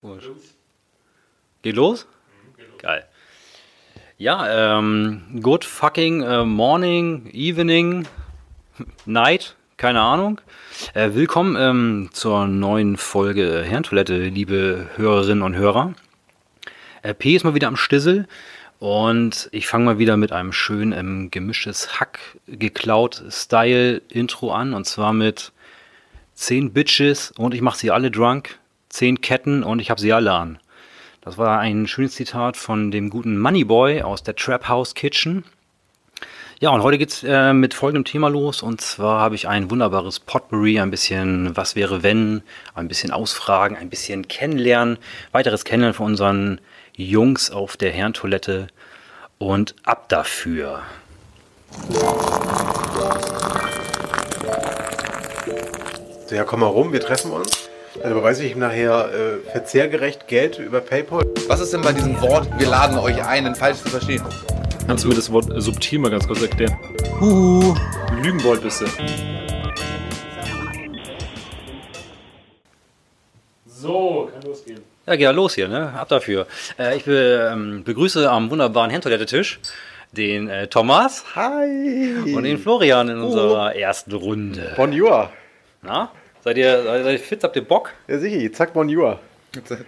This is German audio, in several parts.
Komisch. Geht los? Geil. Ja, ähm, good fucking äh, morning, evening, night, keine Ahnung. Äh, willkommen ähm, zur neuen Folge Herrentoilette, liebe Hörerinnen und Hörer. Äh, P ist mal wieder am Stissel und ich fange mal wieder mit einem schönen ähm, gemischtes Hack geklaut Style Intro an und zwar mit 10 Bitches und ich mache sie alle drunk, 10 Ketten und ich habe sie alle an. Das war ein schönes Zitat von dem guten Moneyboy aus der Trap House Kitchen. Ja, und heute geht's äh, mit folgendem Thema los. Und zwar habe ich ein wunderbares Potpourri, ein bisschen Was wäre wenn, ein bisschen Ausfragen, ein bisschen Kennenlernen, weiteres Kennenlernen von unseren Jungs auf der Herrentoilette. Und ab dafür. So, ja, komm mal rum, wir treffen uns. Dann überweise ich ihm nachher äh, verzehrgerecht Geld über PayPal. Was ist denn bei diesem Wort, wir laden euch ein, denn falsch zu verstehen? Kannst du mir das Wort äh, subtil mal ganz kurz erklären? Huhu. Lügenbold bist du. So, kann losgehen. Ja, geht ja los hier, ne? Ab dafür. Äh, ich be ähm, begrüße am wunderbaren Herrentoilette-Tisch den äh, Thomas Hi! und den Florian in unserer ersten Runde. Bonjour. Na? Seid ihr, seid ihr fit? Habt ihr Bock? Ja, sicher, zack, Bonjour.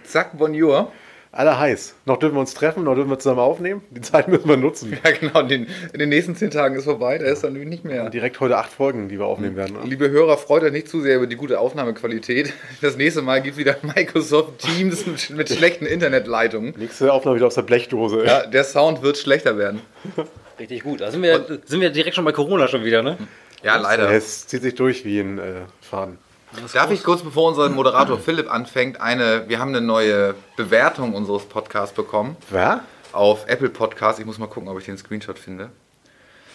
Zack, bonjour. Alle heiß. Noch dürfen wir uns treffen, noch dürfen wir zusammen aufnehmen. Die Zeit müssen wir nutzen. Ja, genau, den, in den nächsten zehn Tagen ist vorbei, da ist dann nicht mehr. Direkt heute acht Folgen, die wir aufnehmen werden. Ne? Liebe Hörer, freut euch nicht zu sehr über die gute Aufnahmequalität. Das nächste Mal gibt wieder Microsoft Teams mit, mit schlechten Internetleitungen. Nächste Aufnahme wieder aus der Blechdose. Ja, der Sound wird schlechter werden. Richtig gut. Da sind wir, sind wir direkt schon bei Corona schon wieder, ne? Ja, leider. Es zieht sich durch wie ein äh, Faden. Darf ich kurz, bevor unser Moderator Philipp anfängt, eine, wir haben eine neue Bewertung unseres Podcasts bekommen Wer? auf Apple Podcast. Ich muss mal gucken, ob ich den Screenshot finde.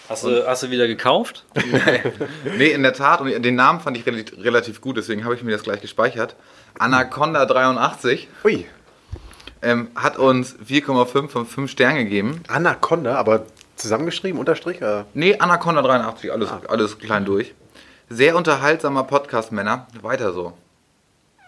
Hast du, hast du wieder gekauft? Nee, in der Tat. Und den Namen fand ich relativ, gut, deswegen habe ich mir das gleich gespeichert. Anaconda83 Ui, ähm, hat uns 4,5 von 5 Sternen gegeben. Anaconda, aber zusammengeschrieben, Unterstrich? Äh, Nee, Anaconda83, alles, alles klein durch. Sehr unterhaltsamer Podcast, Männer. Weiter so.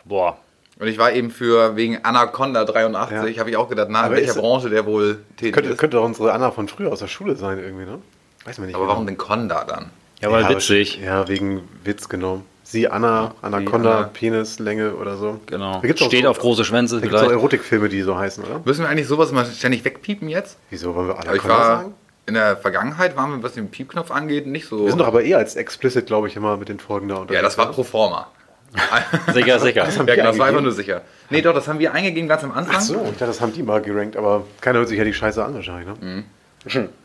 Boah. Und ich war eben für, wegen Anaconda83, Ja. habe ich auch gedacht, na, in welcher Branche der wohl tätig könnte, ist. könnte doch unsere Anna von früher aus der Schule sein, irgendwie, ne? Weiß man nicht. Aber genau. warum denn Conda dann? Ja, weil Ja, witzig. Ja, wegen Witz genommen. Sie, Anna, Anaconda, Anna. Penislänge oder so. Genau. Gibt's Steht so, auf große Schwänze Da gibt es auch vielleicht. Erotikfilme, die so heißen, oder? Müssen wir eigentlich sowas mal ständig wegpiepen jetzt? Wieso wollen wir Aber ich Anaconda war, sagen? In der Vergangenheit waren wir, was den Piepknopf angeht, nicht so. Wir sind doch aber eher als explicit, glaube ich, immer mit den Folgen da ja, unterwegs, das war pro forma. Sicher, sicher. Ja, genau, das war einfach nur sicher. Nee, doch, das haben wir eingegeben ganz am Anfang. Ach so, ich dachte, das haben die mal gerankt, aber keiner hört sich ja die Scheiße an wahrscheinlich, ne?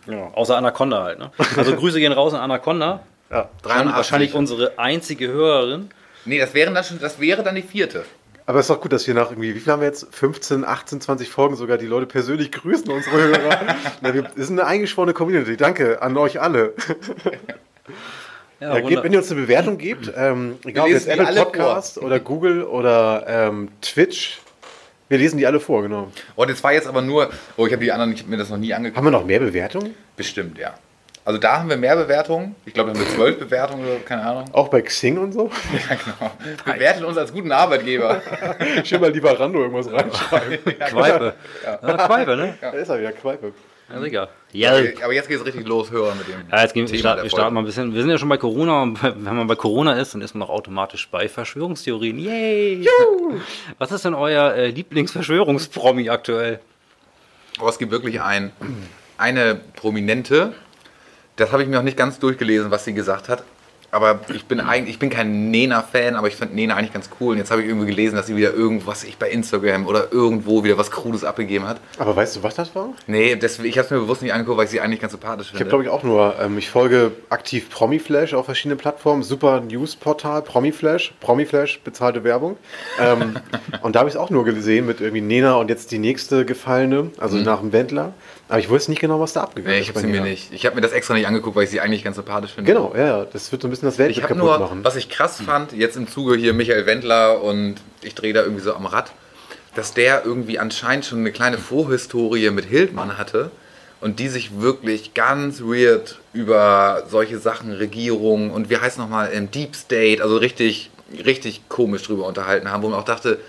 Ja, außer Anaconda halt, ne? Also Grüße gehen raus an Anaconda. Ja. 83. Wahrscheinlich unsere einzige Hörerin. Nee, das, wären dann schon, das wäre dann die vierte. Aber es ist doch gut, dass wir nach irgendwie, wie viel haben wir jetzt? 15, 18, 20 Folgen sogar die Leute persönlich grüßen, unsere Hörer. Na, wir sind eine eingeschworene Community. Danke an euch alle. Ja, gebt, wenn ihr uns eine Bewertung gebt, ähm, egal ob jetzt Apple Podcast oder Google oder ähm, Twitch, wir lesen die alle vor, genau. Und jetzt war jetzt aber nur, oh, ich habe die anderen, ich habe mir das noch nie angeguckt. Haben wir noch mehr Bewertungen? Bestimmt, ja. Also da haben wir mehr Bewertungen. Ich glaube, da haben wir zwölf Bewertungen oder keine Ahnung. Auch bei Xing und so? Ja, genau. Bewertet uns als guten Arbeitgeber. Schön mal Lieferando irgendwas reinschreiben. Quaipe. Ja. Quaipe, ne? Da ist er wieder, Quaipe. Ja, sicher. Ja. Aber jetzt geht es richtig los, Hörer mit dem. Ja, jetzt gehen wir, Thema start, der wir starten mal ein bisschen. Wir sind ja schon bei Corona und wenn man bei Corona ist, dann ist man auch automatisch bei Verschwörungstheorien. Yay! Was ist denn euer äh, Lieblingsverschwörungspromi aktuell? Aber es gibt wirklich ein, eine Prominente, das habe ich mir noch nicht ganz durchgelesen, was sie gesagt hat. Aber ich bin eigentlich, ich bin kein Nena-Fan, aber ich fand Nena eigentlich ganz cool. Und jetzt habe ich irgendwie gelesen, dass sie wieder irgendwas ich bei Instagram oder irgendwo wieder was Krudes abgegeben hat. Aber weißt du, was das war? Nee, das, ich habe es mir bewusst nicht angeguckt, weil ich sie eigentlich ganz sympathisch Ich habe, finde. glaube ich, auch nur, ähm, ich folge aktiv Promiflash auf verschiedenen Plattformen, super Newsportal, Promiflash, Promiflash, bezahlte Werbung. Ähm, und da habe ich es auch nur gesehen mit irgendwie Nena und jetzt die nächste Gefallene, also nach dem Wendler. Aber ich wusste nicht genau, was da abgegangen nee, ist. ich habe mir nicht. Ich habe mir das extra nicht angeguckt, weil ich sie eigentlich ganz sympathisch finde. Genau, ja, das wird so ein bisschen das Weltbild Ich kaputt nur, machen. was ich krass fand, jetzt im Zuge hier Michael Wendler und ich drehe da irgendwie so am Rad, dass der irgendwie anscheinend schon eine kleine Vorhistorie mit Hildmann hatte und die sich wirklich ganz weird über solche Sachen, Regierung und wie heißt nochmal, im Deep State, also richtig, richtig komisch drüber unterhalten haben, wo man auch dachte,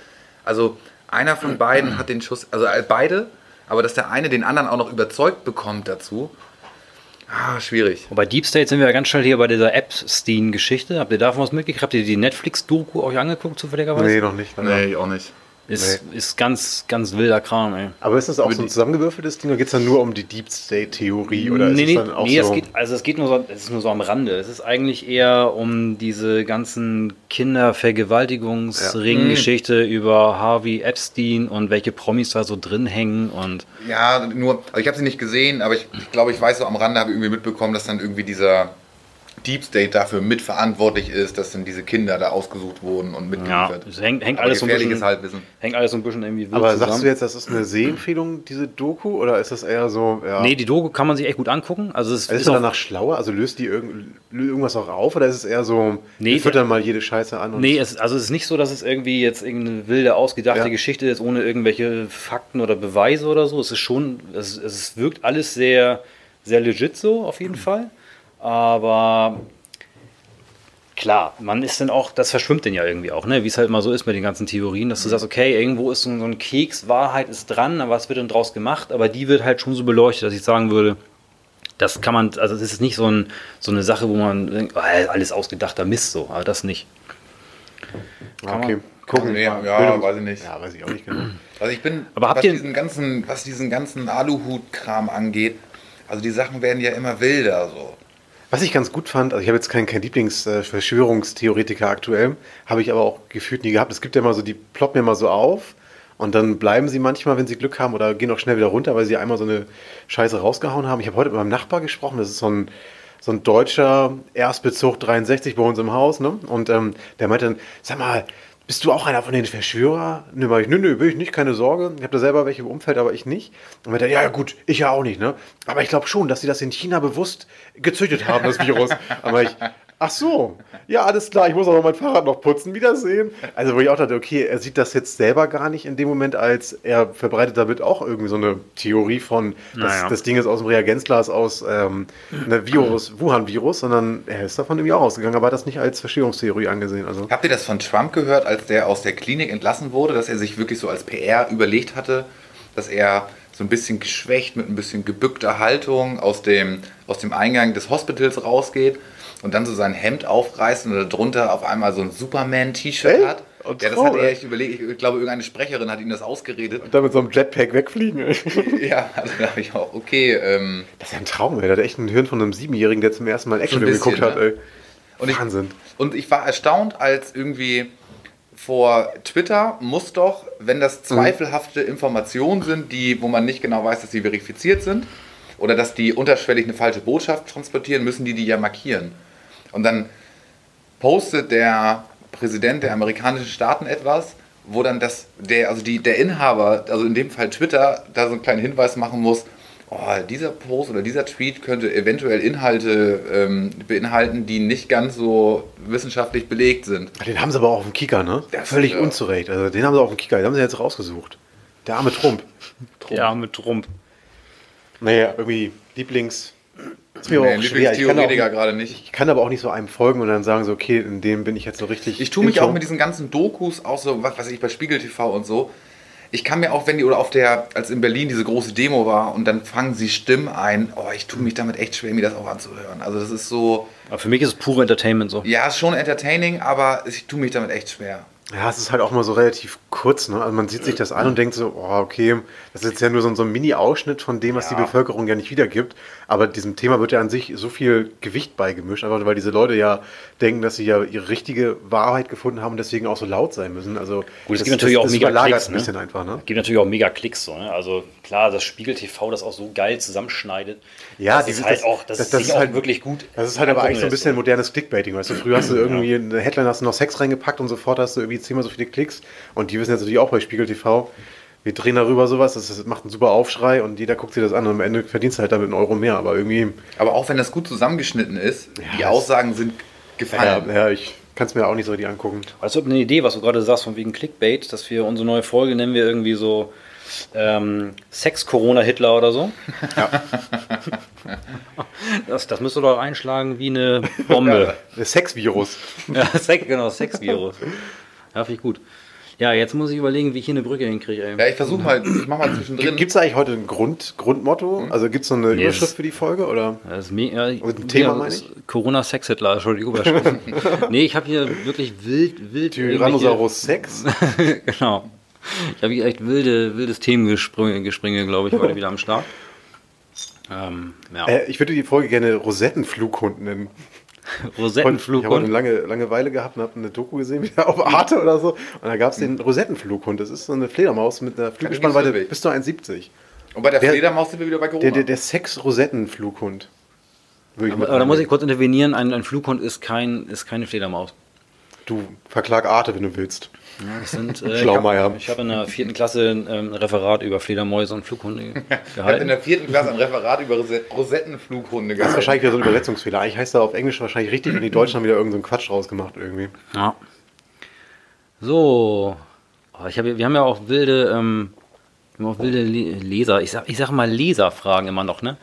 also einer von beiden hat den Schuss, also äh, beide, aber dass der eine den anderen auch noch überzeugt bekommt dazu. Ah, schwierig. Und bei Deep State sind wir ja ganz schnell hier bei dieser Epstein-Geschichte. Habt ihr davon was mitgekriegt? Habt ihr die Netflix-Doku euch angeguckt, zufälligerweise? Nee, noch nicht. Nee, ich auch nicht. Ist, ist ganz, ganz wilder Kram, ey. Aber ist das auch so ein zusammengewürfeltes Ding oder geht es dann nur um die Deep State-Theorie? Oder nee, ist nee, es dann auch nee so. es geht, also es geht nur so, es ist nur so am Rande. Es ist eigentlich eher um diese ganzen Kindervergewaltigungsring-Geschichte über Harvey Epstein und welche Promis da so drin hängen und Ja, nur, also ich habe sie nicht gesehen, aber ich, ich glaube, ich weiß so am Rande, habe ich irgendwie mitbekommen, dass dann irgendwie dieser Deep State dafür mitverantwortlich ist, dass dann diese Kinder da ausgesucht wurden und ja, mitgeliefert. es hängt, hängt Aber alles so ein gefährliches bisschen, Halbwissen. hängt alles so ein bisschen irgendwie wild Aber zusammen. sagst du jetzt, das ist eine Sehempfehlung, diese Doku? Oder ist das eher so. Ja, Nee, die Doku kann man sich echt gut angucken. Also es ist ist auch, danach schlauer? Also löst die irgend, irgendwas auch auf? Oder ist es eher so. Nee, füttern mal jede Scheiße an? Und Nee, es, also es ist nicht so, dass es irgendwie jetzt irgendeine wilde, ausgedachte Ja. Geschichte ist, ohne irgendwelche Fakten oder Beweise oder so. Es ist schon, es, es wirkt alles sehr, sehr legit so, auf jeden Fall. Aber klar, man ist dann auch, das verschwimmt denn ja irgendwie auch, ne? wie es halt immer so ist mit den ganzen Theorien, dass du sagst, okay, irgendwo ist so ein, Keks, Wahrheit ist dran, aber was wird denn draus gemacht? Aber die wird halt schon so beleuchtet, dass ich sagen würde, das kann man, also das ist nicht so, ein, so eine Sache, wo man denkt, oh, alles ausgedachter Mist so, aber das nicht. Ah, okay. Gucken. Ja, ja, Bildung- weiß ich nicht. Ja, weiß ich auch nicht genau. Also ich bin, Aber habt was, ihr- diesen ganzen, was diesen ganzen Aluhut-Kram angeht, also die Sachen werden ja immer wilder so. Was ich ganz gut fand, also ich habe jetzt keinen kein Lieblingsverschwörungstheoretiker aktuell, habe ich aber auch gefühlt nie gehabt. Es gibt ja immer so, die ploppen immer so auf und dann bleiben sie manchmal, wenn sie Glück haben, oder gehen auch schnell wieder runter, weil sie einmal so eine Scheiße rausgehauen haben. Ich habe heute mit meinem Nachbar gesprochen, das ist so ein, so ein deutscher Erstbezug 63 bei uns im Haus, ne? Und ähm, der meinte dann, sag mal, bist du auch einer von den Verschwörer? Nö, mach ich, nö, nö, will ich nicht, keine Sorge. Ich habe da selber welche im Umfeld, aber ich nicht. Und meinte, ja, ja, gut, ich ja auch nicht, ne? Aber ich glaube schon, dass sie das in China bewusst gezüchtet haben, das Virus. Aber ich, ach so, ja, alles klar, ich muss auch noch mein Fahrrad noch putzen, wiedersehen. Also, wo ich auch dachte, okay, er sieht das jetzt selber gar nicht in dem Moment, als er verbreitet damit auch irgendwie so eine Theorie von, das, Naja. das Ding ist aus dem Reagenzglas aus ähm, einem Virus, Wuhan-Virus, sondern er ist davon irgendwie auch ausgegangen, aber hat das nicht als Verschwörungstheorie angesehen. Also, Habt ihr das von Trump gehört, als der aus der Klinik entlassen wurde, dass er sich wirklich so als PR überlegt hatte, dass er so ein bisschen geschwächt mit ein bisschen gebückter Haltung aus dem, aus dem Eingang des Hospitals rausgeht und dann so sein Hemd aufreißt und darunter auf einmal so ein Superman-T-Shirt Echt? hat? Und Ja, das hat er, ey. ich überlege, ich glaube, irgendeine Sprecherin hat ihm das ausgeredet. da mit so einem Jetpack wegfliegen. Ja, also da habe ich auch, okay, ähm, Das ist ja ein Traum, ey. Der hat echt ein Hirn von einem Siebenjährigen, der zum ersten Mal Actionfilm geguckt hat, ne? ey. Und ich- Wahnsinn. Und ich war erstaunt, als irgendwie vor Twitter muss doch, wenn das zweifelhafte Informationen sind, die, wo man nicht genau weiß, dass sie verifiziert sind, oder dass die unterschwellig eine falsche Botschaft transportieren, müssen die die ja markieren. Und dann postet der Präsident der amerikanischen Staaten etwas, wo dann das, der, also die, der Inhaber, also in dem Fall Twitter, da so einen kleinen Hinweis machen muss, oh, dieser Post oder dieser Tweet könnte eventuell Inhalte ähm, beinhalten, die nicht ganz so wissenschaftlich belegt sind. Den haben sie aber auch auf dem Kicker, ne? Das- Völlig ja. unzurecht. Also den haben sie auf dem Kicker, den haben sie jetzt rausgesucht. Der arme Trump. Ja, mit Trump. Naja, irgendwie Lieblings. Ist mir Nee, auch schwer. Ich kann, auch, gerade nicht. ich kann aber auch nicht so einem folgen und dann sagen so, okay, in dem bin ich jetzt so richtig. Ich tue mich auch mit diesen ganzen Dokus, auch so, was weiß ich, bei Spiegel TV und so. Ich kann mir auch, wenn die, oder auf der, als in Berlin diese große Demo war und dann fangen sie Stimmen ein, oh, ich tue mich damit echt schwer, mir das auch anzuhören. Also das ist so, Aber für mich ist es pure Entertainment so. ja, ist schon entertaining, aber ich tue mich damit echt schwer. Ja, es ist halt auch mal so relativ kurz, ne? Also man sieht sich das an und denkt so, oh, okay, das ist jetzt ja nur so, ein- so ein Mini-Ausschnitt von dem, was Ja. die Bevölkerung ja nicht wiedergibt. Aber diesem Thema wird ja an sich so viel Gewicht beigemischt, einfach weil diese Leute ja denken, dass sie ja ihre richtige Wahrheit gefunden haben und deswegen auch so laut sein müssen. Also Gut, es gibt natürlich das, auch das mega Klicks, ein ne? bisschen einfach, ne? Gibt natürlich auch mega Klicks so, ne? Also klar, das Spiegel TV das auch so geil zusammenschneidet. Ja, das die- ist halt das- auch, das, das- ist das ist halt- wirklich gut. Das ist halt aber eigentlich so ein bisschen lässt. modernes Clickbaiting, weißt du? Früher hast du irgendwie eine Headline, hast du noch Sex reingepackt und sofort hast du irgendwie zehnmal so viele Klicks. Und die wissen jetzt natürlich auch bei Spiegel TV, wir drehen darüber sowas, das ist- macht einen super Aufschrei und jeder guckt sich das an und am Ende verdienst du halt damit einen Euro mehr. Aber irgendwie, Aber auch wenn das gut zusammengeschnitten ist, die das- Aussagen sind ja, gefallen. ja ich kann es mir auch nicht so richtig angucken. Also eine Idee, was du gerade sagst, von wegen Clickbait, dass wir unsere neue Folge nennen wir irgendwie so ähm, Sex-Corona-Hitler oder so. Das, das müsste doch einschlagen wie eine Bombe. Das Sexvirus. Ja, Sex, genau, Sex-Virus. Ja, finde ich gut. Ja, jetzt muss ich überlegen, wie ich hier eine Brücke hinkriege. ey. Ja, ich versuche mal, ich mach mal zwischendrin. Gibt es eigentlich heute ein Grund, Grundmotto? Also gibt es so eine Nee, Überschrift für die Folge? Oder? Das ist mega. ein Thema, meine ich? Corona-Sex-Hitler, Entschuldigung. Überschrift. nee, ich habe hier wirklich wild, wild. Tyrannosaurus Sex? genau. Ich habe hier echt wilde, wildes Themengespringe, Gespringe, glaube ich, heute wieder am Start. Ähm, ja. Äh, ich würde die Folge gerne Rosettenflughund nennen. Ich habe Rosettenflughund. eine lange Langeweile gehabt und habe eine Doku gesehen, wieder auf Arte oder so. Und da gab es den Rosettenflughund. Das ist so eine Fledermaus mit einer Flügelspannweite Weg. bis zu 1,70. Und bei der, Der- Fledermaus sind wir wieder bei Corona. Der, der, der Sex-Rosettenflughund. Aber, aber da muss ich kurz intervenieren. Ein, ein Flughund ist, kein, ist keine Fledermaus. Du verklag Arte, wenn du willst. Ja, das sind, äh, Schlaumeier. Ich habe hab in der vierten Klasse ähm, ein Referat über Fledermäuse und Flughunde ich habe in gehalten. der vierten Klasse ein Referat über Rose- Rosettenflughunde Das ist gehalten. wahrscheinlich wieder so ein Übersetzungsfehler. Eigentlich heißt er auf Englisch wahrscheinlich richtig und die Deutschen haben wieder irgendeinen so einen Quatsch rausgemacht irgendwie. Ja. So. Oh, ich hab, wir haben ja auch wilde, ähm, wir haben auch wilde Le Leser. Ich sag, ich sag mal Leserfragen immer noch, ne?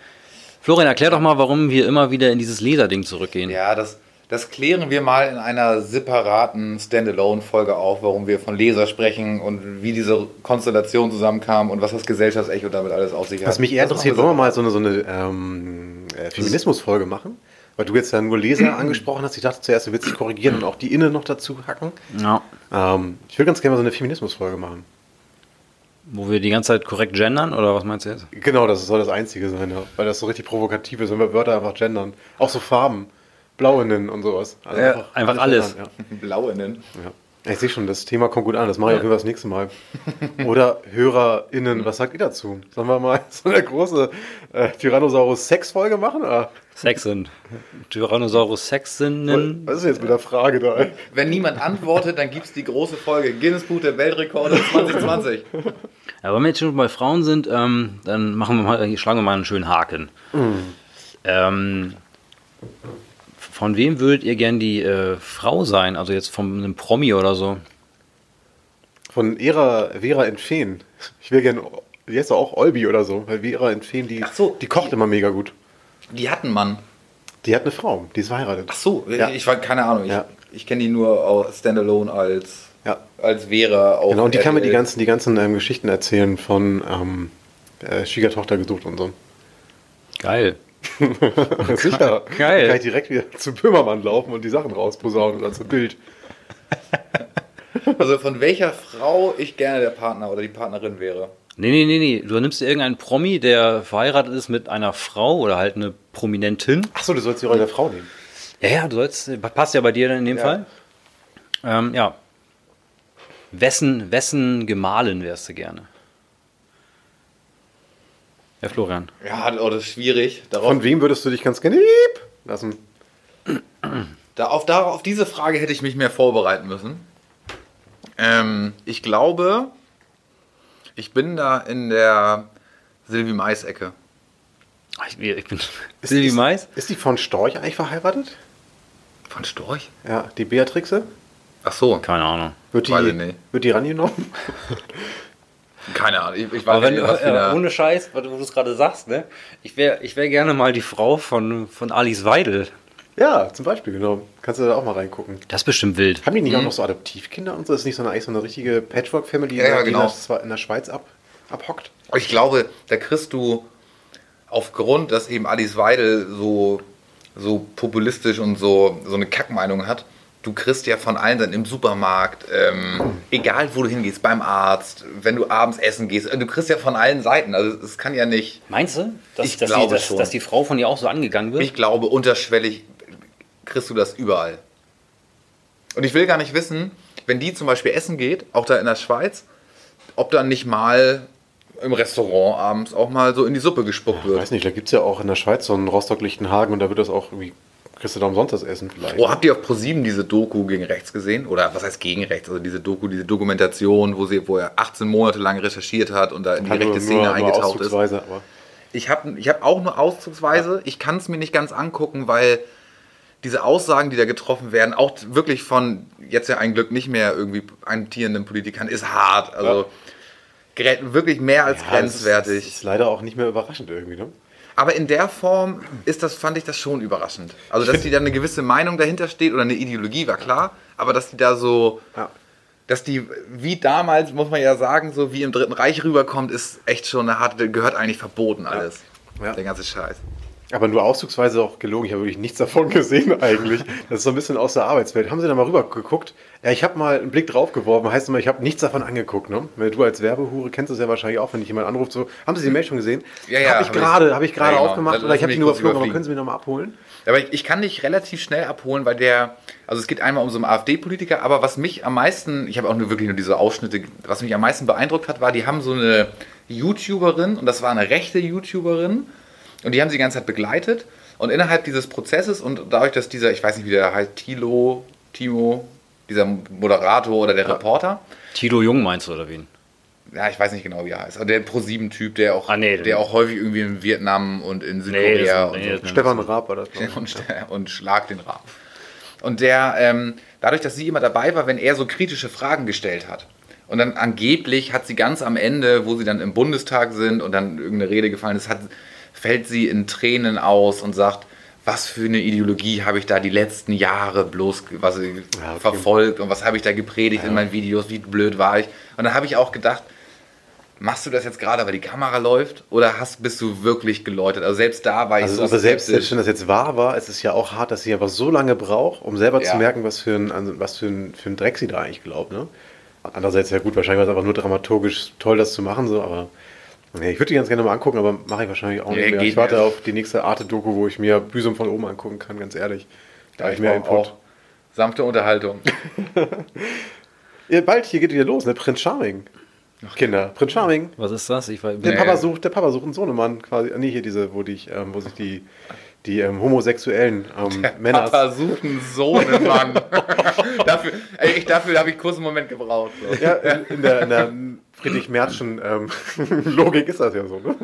Florian, erklär doch mal, warum wir immer wieder in dieses Leserding zurückgehen. Ja, das, das klären wir mal in einer separaten Standalone-Folge auf, warum wir von Leser sprechen und wie diese Konstellation zusammenkam und was das Gesellschaftsecho damit alles auf sich hat. Was mich eher Das interessiert, machen wollen wir mal so eine, so eine ähm, äh, Feminismus-Folge machen? Weil du jetzt ja nur Leser angesprochen hast. Ich dachte zuerst, du willst dich korrigieren und auch die Innen noch dazu hacken. Ja. Ähm, ich würde ganz gerne mal so eine Feminismus-Folge machen. Wo wir die ganze Zeit korrekt gendern, oder was meinst du jetzt? Genau, das soll das Einzige sein, ja. weil das so richtig provokativ ist, wenn wir Wörter einfach gendern. Auch so Farben, Blauinnen und sowas. Also Ja, einfach alles. gendern, wir. Blaue nennen. Ja. Ja. Ich sehe schon, das Thema kommt gut an. Das mache ich auf jeden Fall das nächste Mal. Oder HörerInnen, was sagt ihr dazu? Sollen wir mal so eine große äh, Tyrannosaurus-Sex-Folge machen? Ah, Sexen. Tyrannosaurus Sexinnen. was ist jetzt mit der Frage da? Wenn niemand antwortet, dann gibt es die große Folge Guinness Buch der Weltrekorde 2020. Ja, wenn wir jetzt schon bei Frauen sind, ähm, dann machen wir mal, schlagen wir mal einen schönen Haken. Ähm, von wem würdet ihr gern die äh, Frau sein? Also jetzt von einem Promi oder so? Von Vera, Vera Entfeen. Ich will gerne, die heißt doch auch Olbi oder so, weil Vera Entfeen, die, Ach so, die kocht immer mega gut. Die hatten man. Die hat eine Frau, die ist verheiratet. Ach so, Ja. ich war keine Ahnung. Ich, Ja. ich kenne die nur Standalone als, Ja. als Vera. Auf Genau, und die kann mir die RTL. ganzen, die ganzen ähm, Geschichten erzählen von ähm, äh, Schwiegertochter gesucht und so. Geil. Sicher. Geil. Dann kann ich direkt wieder zu Böhmermann laufen und die Sachen rausposaunen oder zu Bild. Also von welcher Frau ich gerne der Partner oder die Partnerin wäre. Nee, nee, nee, nee. Du nimmst dir irgendeinen Promi, der verheiratet ist mit einer Frau oder halt eine Prominentin. Achso, du sollst die Rolle der Frau nehmen. Ja, ja, du sollst, passt ja bei dir in dem Ja. Fall. Ähm, ja. Wessen, wessen Gemahlin wärst du gerne? Ja, Florian. Ja, oh, das ist schwierig. Darauf, Von wem würdest du dich ganz gerne lieb lassen? da, auf, da, auf diese Frage hätte ich mich mehr vorbereiten müssen. Ähm, ich glaube, ich bin da in der Silvi Mais-Ecke. Ah, Ich, ich bin Silvi ist, Mais. Ist die von Storch eigentlich verheiratet? Von Storch? Ja, die Beatrixe? Ach so, Keine Ahnung. Wird die, Weiß ich nicht. wird die rangenommen? keine Ahnung. Ich, ich weiß Aber wenn nicht, du, was für äh, ohne Scheiß, was du es gerade sagst, ne? Ich wäre ich wär gerne mal die Frau von, von Alice Weidel. Ja, zum Beispiel, genau. Kannst du da auch mal reingucken. Das ist bestimmt wild. Haben die nicht auch noch so Adoptivkinder und so? Ist nicht so eine, eigentlich so eine richtige Patchwork-Family, Ja, ja, die genau. in, der, Schwe- in der Schweiz ab, abhockt? Ich glaube, da kriegst du aufgrund, dass eben Alice Weidel so, so populistisch und so, so eine Kackmeinung hat, du kriegst ja von allen dann im Supermarkt, ähm, egal wo du hingehst, beim Arzt, wenn du abends essen gehst, du kriegst ja von allen Seiten. Also es kann ja nicht, Meinst du, dass, Ich dass, glaube die, dass, schon. dass die Frau von dir auch so angegangen wird? ich glaube, unterschwellig kriegst du das überall. Und ich will gar nicht wissen, wenn die zum Beispiel essen geht, auch da in der Schweiz, ob dann nicht mal im Restaurant abends auch mal so in die Suppe gespuckt Ich wird. weiß nicht, da gibt es ja auch in der Schweiz so einen Rostock-Lichtenhagen und da wird das auch irgendwie, kriegst du da umsonst das Essen vielleicht. Oh, habt ihr auf ProSieben diese Doku gegen rechts gesehen? Oder was heißt gegen rechts? Also diese Doku, diese Dokumentation, wo, sie, wo er 18 Monate lang recherchiert hat und da in die nur- rechte Szene nur- eingetaucht ist. aber Ich habe ich hab auch nur auszugsweise. Ich kann es mir nicht ganz angucken, weil diese Aussagen, die da getroffen werden, auch wirklich von jetzt ja ein Glück nicht mehr irgendwie amtierenden Politikern, ist hart. Also gerät wirklich mehr als Ja, grenzwertig. Das ist, ist leider auch nicht mehr überraschend irgendwie, ne? Aber in der Form ist das, fand ich das schon überraschend. Also, dass die da eine gewisse Meinung dahinter steht oder eine Ideologie, war klar, aber dass die da so, Ja. dass die, wie damals, muss man ja sagen, so wie im Dritten Reich rüberkommt, ist echt schon eine harte, gehört eigentlich verboten alles. Ja. Der ganze Scheiß. Aber nur auszugsweise auch gelogen. Ich habe wirklich nichts davon gesehen eigentlich. Das ist so ein bisschen aus der Arbeitswelt. Haben Sie da mal rüber geguckt? Ja, ich habe mal einen Blick drauf geworfen. Heißt immer, ich habe nichts davon angeguckt. Ne? Weil du als Werbehure kennst das ja wahrscheinlich auch, wenn dich jemand anruft. So, haben Sie die Mail schon gesehen? Ja, ja, Habe ich hab gerade, habe ich gerade Ja, genau. aufgemacht Lass oder ich habe die nur überflogen. Aber können Sie mich nochmal abholen? Aber ich, ich kann dich relativ schnell abholen, weil der, also es geht einmal um so einen AfD-Politiker, aber was mich am meisten, ich habe auch nur wirklich nur diese Ausschnitte, was mich am meisten beeindruckt hat, war, die haben so eine YouTuberin und das war eine rechte YouTuberin und die haben sie die ganze Zeit begleitet und innerhalb dieses Prozesses und dadurch, dass dieser, ich weiß nicht, wie der heißt, Tilo, Timo, dieser Moderator oder der Reporter, Tilo Jung meinst du, oder wen? ja, ich weiß nicht genau, wie er heißt, aber der Pro-7-Typ, der auch, Ah, nee, der auch häufig irgendwie in Vietnam und in Nee, Südkorea das- und nee, so Stefan Raab war das. und, und schlag den Rahmen. Und der, ähm, dadurch, dass sie immer dabei war, wenn er so kritische Fragen gestellt hat. Und dann angeblich hat sie ganz am Ende, wo sie dann im Bundestag sind und dann irgendeine Rede gefallen ist, hat, fällt sie in Tränen aus und sagt, was für eine Ideologie habe ich da die letzten Jahre bloß was, Ja, okay. verfolgt und was habe ich da gepredigt in meinen Videos, wie blöd war ich. Und dann habe ich auch gedacht, machst du das jetzt gerade, weil die Kamera läuft oder hast, bist du wirklich geläutet? Also selbst da war ich Also, so aber selbst, selbst wenn das jetzt wahr war, ist es ja auch hart, dass sie einfach so lange braucht, um selber Ja. zu merken, was für ein, also was für ein, für ein Dreck sie da eigentlich glaubt. Ne? Andererseits, ja gut, wahrscheinlich war es einfach nur dramaturgisch toll, das zu machen, so, aber nee, ich würde die ganz gerne mal angucken, aber mache ich wahrscheinlich auch Nee, nicht mehr. Ich warte nicht. auf die nächste Arte-Doku, wo ich mir Büsum von oben angucken kann, ganz ehrlich. Da habe ich mehr Input. auch sanfte Unterhaltung. Bald, hier geht wieder los, ne? Prinz Charming. Kinder, Prinz Charming. Was ist das? Ich weiß, Der Nee. Papa sucht, der Papa sucht einen Sohnemann quasi. Nee, hier diese, wo die, ähm, wo sich die, die ähm, homosexuellen ähm, Männer. Papa sucht einen Sohnemann. dafür, ey, ich, dafür habe ich kurz einen Moment gebraucht. So. Ja, in, in der, in der Friedrich Merzschen ähm, Logik ist das ja so, ne?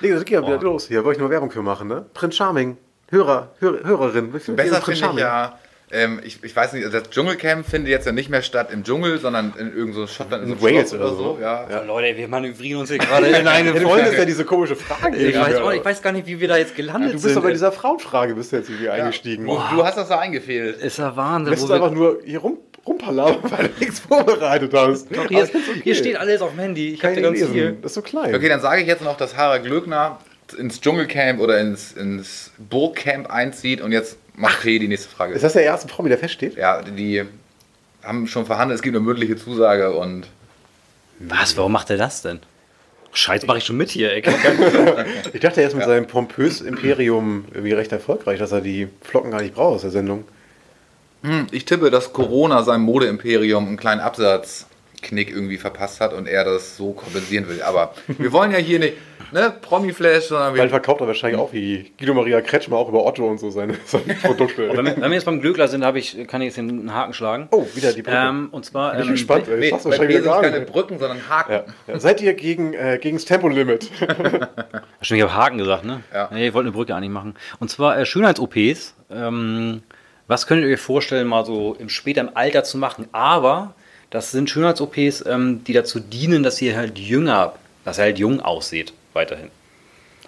Nee, das geht ja wieder Oh. los hier. Wollte ich nur Werbung für machen, ne? Prinz Charming. Hörer, Hörer Hörerin. Besser Prinz finde ich ja, ähm, ich, ich weiß nicht, also das Dschungelcamp findet jetzt ja nicht mehr statt im Dschungel, sondern in irgendeinem so Schottland, in so In Wales Schloss oder so. Ja. Ja. Leute, wir manövrieren uns hier gerade in eine Ja, du wolltest ja Folge. diese komische Frage. Ich weiß, auch, ich weiß gar nicht, wie wir da jetzt gelandet du bist sind. doch bei dieser Frauenfrage bist du jetzt irgendwie eingestiegen. Und du hast das da eingefehlt. ist ja Wahnsinn. Lässt wo du wir- einfach nur hier rum, rumpalabern, weil du nichts vorbereitet hast. Doch, hier, ich find's okay. hier steht alles auf dem Handy. Ich habe ganz lesen. viel. Das ist so klein. Okay, dann sage ich jetzt noch, dass Harald Glöckner ins Dschungelcamp oder ins, ins Burgcamp einzieht und jetzt macht P die nächste Frage. Ist das der erste Promi, der feststeht? Ja, die haben schon verhandelt, es gibt eine mündliche Zusage und Was? Warum macht er das denn? Scheiße, mache ich schon mit hier, ey. Ich dachte, er ist mit seinem pompös Imperium irgendwie recht erfolgreich, dass er die Flocken gar nicht braucht aus der Sendung. Hm, ich tippe, dass Corona seinem Modeimperium einen kleinen Absatzknick irgendwie verpasst hat und er das so kompensieren will. Aber wir wollen ja hier nicht ne, Promi-Flash, sondern Weil wir. verkauft er wahrscheinlich auch wie Guido Maria Kretschmer auch über Otto und so seine, seine Produkte. Wenn wir, wenn wir jetzt beim Glöckler sind, habe ich, kann ich jetzt den Haken schlagen. Oh, wieder die Brücke. Ähm, und zwar. Bin ich Ähm, gespannt, ey. Nee, das wahrscheinlich wieder keine nicht. Brücken, sondern Haken. Ja. Ja. Seid ihr gegen, äh, gegen das Tempolimit? Stimmt, ich habe Haken gesagt, ne? Ja. Nee, ich wollte eine Brücke eigentlich machen. Und zwar äh, Schönheits-OPs. Ähm, was könntet ihr euch vorstellen, mal so im späteren Alter zu machen? Aber das sind Schönheits-OPs, ähm, die dazu dienen, dass ihr halt jünger, dass ihr halt jung aussieht, weiterhin.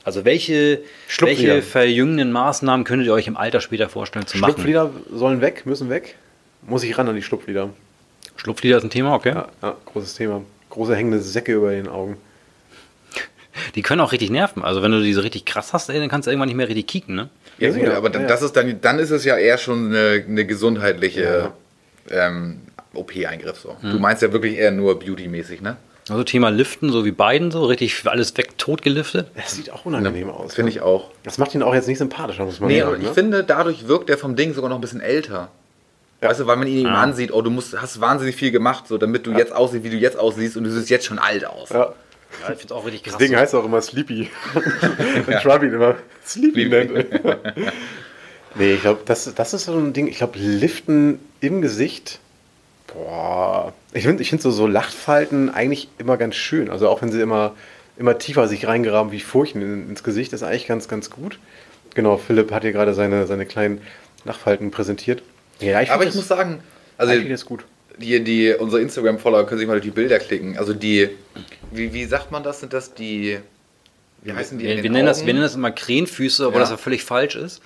Also welche, welche verjüngenden Maßnahmen könntet ihr euch im Alter später vorstellen zu machen? Schlupflider sollen weg, müssen weg. Muss ich ran an die Schlupflider. Schlupflider ist ein Thema, okay. Ja, ja, großes Thema. Große hängende Säcke über den Augen. Die können auch richtig nerven. Also wenn du die so richtig krass hast, ey, dann kannst du irgendwann nicht mehr richtig kicken, ne? Ja, Ja, gut, aber dann, Ja. das ist dann, dann ist es ja eher schon eine, eine gesundheitliche ähm, OP-Eingriff. So. Mhm. Du meinst ja wirklich eher nur beauty-mäßig, ne? Also Thema Liften, so wie beiden, so richtig alles weg tot geliftet. Das sieht auch unangenehm aus. Finde ne? ich auch. Das macht ihn auch jetzt nicht sympathischer, muss man Nee, sagen. aber ich ne? finde, dadurch wirkt er vom Ding sogar noch ein bisschen älter. Weißt du, weil man ihn ihm Ah. ansieht, oh, du musst, hast wahnsinnig viel gemacht, so damit du jetzt aussiehst, wie du jetzt aussiehst und du siehst jetzt schon alt aus. ja. Ja, ich finde es auch richtig krass. Deswegen heißt auch immer Sleepy. Wenn Trump ihn immer Sleepy nennt. nee, ich glaube, das, das ist so ein Ding. Ich glaube, Liften im Gesicht. Boah. Ich finde ich find so, so Lachfalten eigentlich immer ganz schön. Also auch wenn sie immer, immer tiefer sich reingraben wie Furchen in, ins Gesicht, ist eigentlich ganz, ganz gut. Genau, Philipp hat hier gerade seine, seine kleinen Lachfalten präsentiert. Ja, Aber find ich das- muss sagen, also ist gut. Die, die, unsere Instagram-Follower können sich mal durch die Bilder klicken. Also die, wie, wie sagt man das? Sind das die, wie heißen die Wir, wir, nennen das, wir nennen das immer Krähenfüße, obwohl Ja. das ja völlig falsch ist.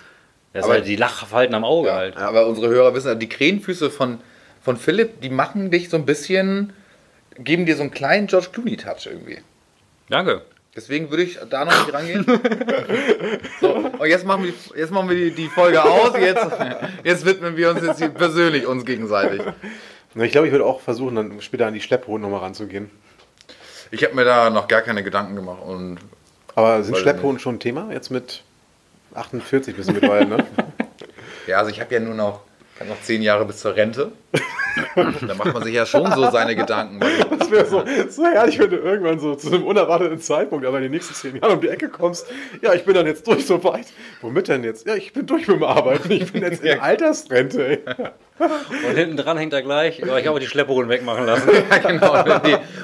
Das Aber- ist halt die Lachfalten am Auge Ja, halt. aber unsere Hörer wissen, die Krähenfüße von, von Philipp, die machen dich so ein bisschen, geben dir so einen kleinen George Clooney-Touch irgendwie. Danke. Deswegen würde ich da noch nicht rangehen. So, und jetzt machen wir, die- jetzt machen wir die, die Folge aus. Jetzt, jetzt widmen wir uns jetzt hier persönlich uns gegenseitig. Ich glaube, ich würde auch versuchen, dann später an die Schlepphoden nochmal ranzugehen. Ich habe mir da noch gar keine Gedanken gemacht. Und Aber sind Schlepphoden schon ein Thema? Jetzt mit 48 bist du mittlerweile, ne? ja, also ich habe ja nur noch, ich noch zehn Jahre bis zur Rente. Da macht man sich ja schon so seine Gedanken. Das wäre so, so herrlich, wenn du irgendwann so zu einem unerwarteten Zeitpunkt, aber in den nächsten zehn Jahren um die Ecke kommst. Ja, ich bin dann jetzt durch so weit. Womit denn jetzt? Ja, ich bin durch mit dem Arbeiten. Ich bin jetzt in Altersrente. Ey. Und hinten dran hängt er gleich. Aber ich habe die Schlepphoden wegmachen lassen. Ja, genau.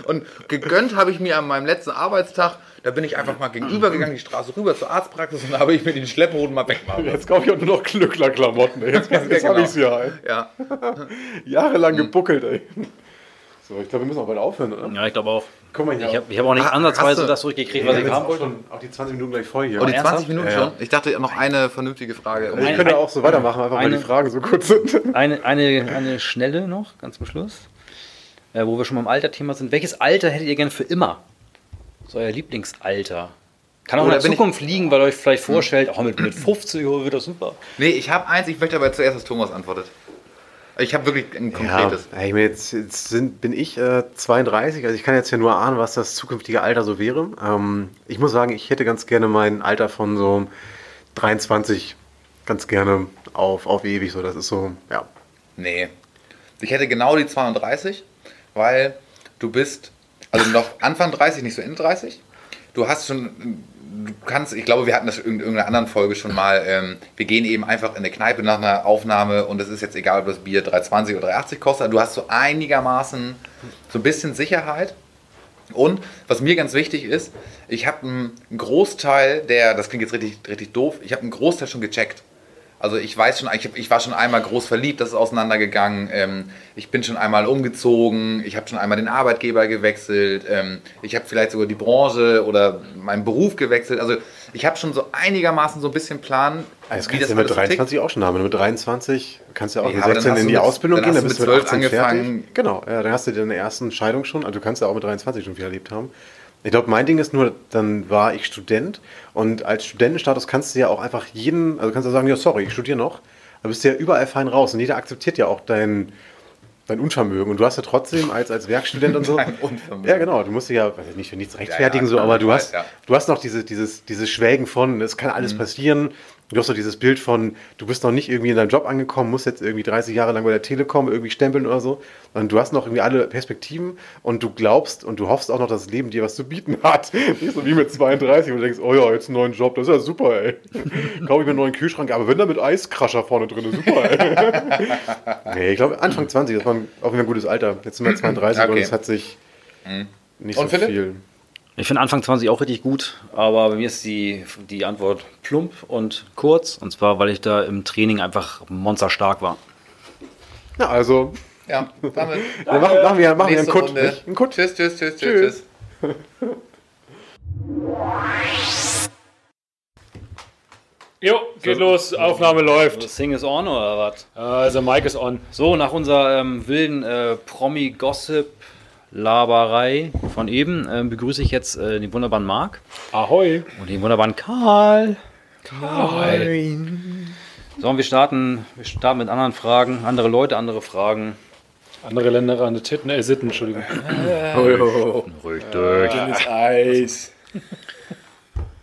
Und gegönnt habe ich mir an meinem letzten Arbeitstag, da bin ich einfach mal gegenübergegangen, die Straße rüber zur Arztpraxis und da habe ich mir den Schlepphoden mal wegmachen. Jetzt kaufe ich auch nur noch Glückler-Klamotten. ey. Jetzt, jetzt Ja, habe genau. ich es ja. Ey. Ja. Jahrelang gebuckelt, ey. So, ich glaube, wir müssen auch bald aufhören, oder? Ja, ich glaube auch. Guck mal hier. Ich habe hab auch nicht Ah, ansatzweise das zurückgekriegt, ja, was ich haben auch, wollte. schon, auch die 20 Minuten gleich voll hier. Oh, die ernsthaft? 20 Minuten Ja, schon? ja. Ich dachte noch eine vernünftige Frage. wir können ja auch so weitermachen, einfach weil eine- die Fragen so kurz sind. Eine, eine, eine schnelle noch, ganz zum Schluss. Äh, wo wir schon beim Alterthema sind. Welches Alter hättet ihr gern für immer? So euer Lieblingsalter. Kann auch Oh, in der ich- Zukunft liegen, weil ihr euch vielleicht vorstellt, oh, mit, mit 50 oh, wird das super. Nee, ich habe eins, ich möchte aber zuerst, dass Thomas antwortet. Ich habe wirklich ein konkretes. Ja, ey, mir jetzt, jetzt sind, bin ich äh, 32, also ich kann jetzt ja nur ahnen, was das zukünftige Alter so wäre. Ähm, ich muss sagen, ich hätte ganz gerne mein Alter von so 23 ganz gerne auf, auf ewig. So, das ist so, ja. Nee. Ich hätte genau die 32, weil du bist, also noch Anfang 30, nicht so Ende 30. Du hast schon, du kannst, ich glaube, wir hatten das in irgendeiner anderen Folge schon mal, ähm, wir gehen eben einfach in eine Kneipe nach einer Aufnahme und es ist jetzt egal, ob das Bier 3,20 oder 3,80 kostet, du hast so einigermaßen so ein bisschen Sicherheit. Und was mir ganz wichtig ist, ich habe einen Großteil der, das klingt jetzt richtig, richtig doof, ich habe einen Großteil schon gecheckt. Also ich weiß schon, ich, hab, ich war schon einmal groß verliebt, das ist auseinandergegangen. Ähm, ich bin schon einmal umgezogen, ich habe schon einmal den Arbeitgeber gewechselt, ähm, ich habe vielleicht sogar die Branche oder meinen Beruf gewechselt. Also ich habe schon so einigermaßen so ein bisschen Plan, Das kannst du ja mit alles so tickt. 23 auch schon haben. Mit 23 kannst du ja auch Ja, mit aber dann 16 hast in die mit- Ausbildung gehen, dann bist du mit 12 18 fertig. angefangen. Genau, ja, dann hast du deine ersten Scheidung schon. Also du kannst ja auch mit 23 schon viel erlebt haben. Ich glaube, mein Ding ist nur, dann war ich Student und als Studentenstatus kannst du ja auch einfach jeden, also kannst du sagen, ja sorry, ich studiere noch. Da bist du ja überall fein raus und jeder akzeptiert ja auch dein, dein Unvermögen. Und du hast ja trotzdem als, als Werkstudent und so. Dein Unvermögen. Ja, genau. Du musst dich ja weiß ich nicht für nichts rechtfertigen, ja, so, aber du hast, ja. du hast noch diese, dieses, dieses Schwägen von, es kann alles Mhm. passieren. Du hast noch dieses Bild von, du bist noch nicht irgendwie in deinem Job angekommen, musst jetzt irgendwie 30 Jahre lang bei der Telekom irgendwie stempeln oder so. Und du hast noch irgendwie alle Perspektiven und du glaubst und du hoffst auch noch, dass das Leben dir was zu bieten hat. Nicht so wie mit 32, wo du denkst, oh ja, jetzt einen neuen Job, das ist ja super, ey. Kaufe ich mir einen neuen Kühlschrank, aber wenn da mit Eiskrascher vorne drin ist, super, ey. nee, ich glaube, Anfang 20, das war ein- auch wieder ein gutes Alter. Jetzt sind wir 32 und Okay. es hat sich nicht Und so Philipp? viel. Ich finde Anfang 20 auch richtig gut, aber bei mir ist die, die Antwort plump und kurz. Und zwar, weil ich da im Training einfach monsterstark war. Ja, also, Ja, damit. dann machen, machen wir, machen wir einen Nächste Kut. Runde. Nicht? Einen Kut. Tschüss, tschüss, tschüss, Tschüss. tschüss. Jo, geht los, Aufnahme läuft. Das Thing is on oder was? Also Mike ist on. So, nach unserer ähm, wilden äh, Promi-Gossip-Laberei von eben ähm, begrüße ich jetzt äh, den wunderbaren Marc Ahoi. und den wunderbaren Karl. Hi. So, und wir starten, wir starten mit anderen Fragen, andere Leute, andere Fragen. Andere Länder an der Titten, äh, Sitten, Entschuldigung. Richtig. Dünnes Eis.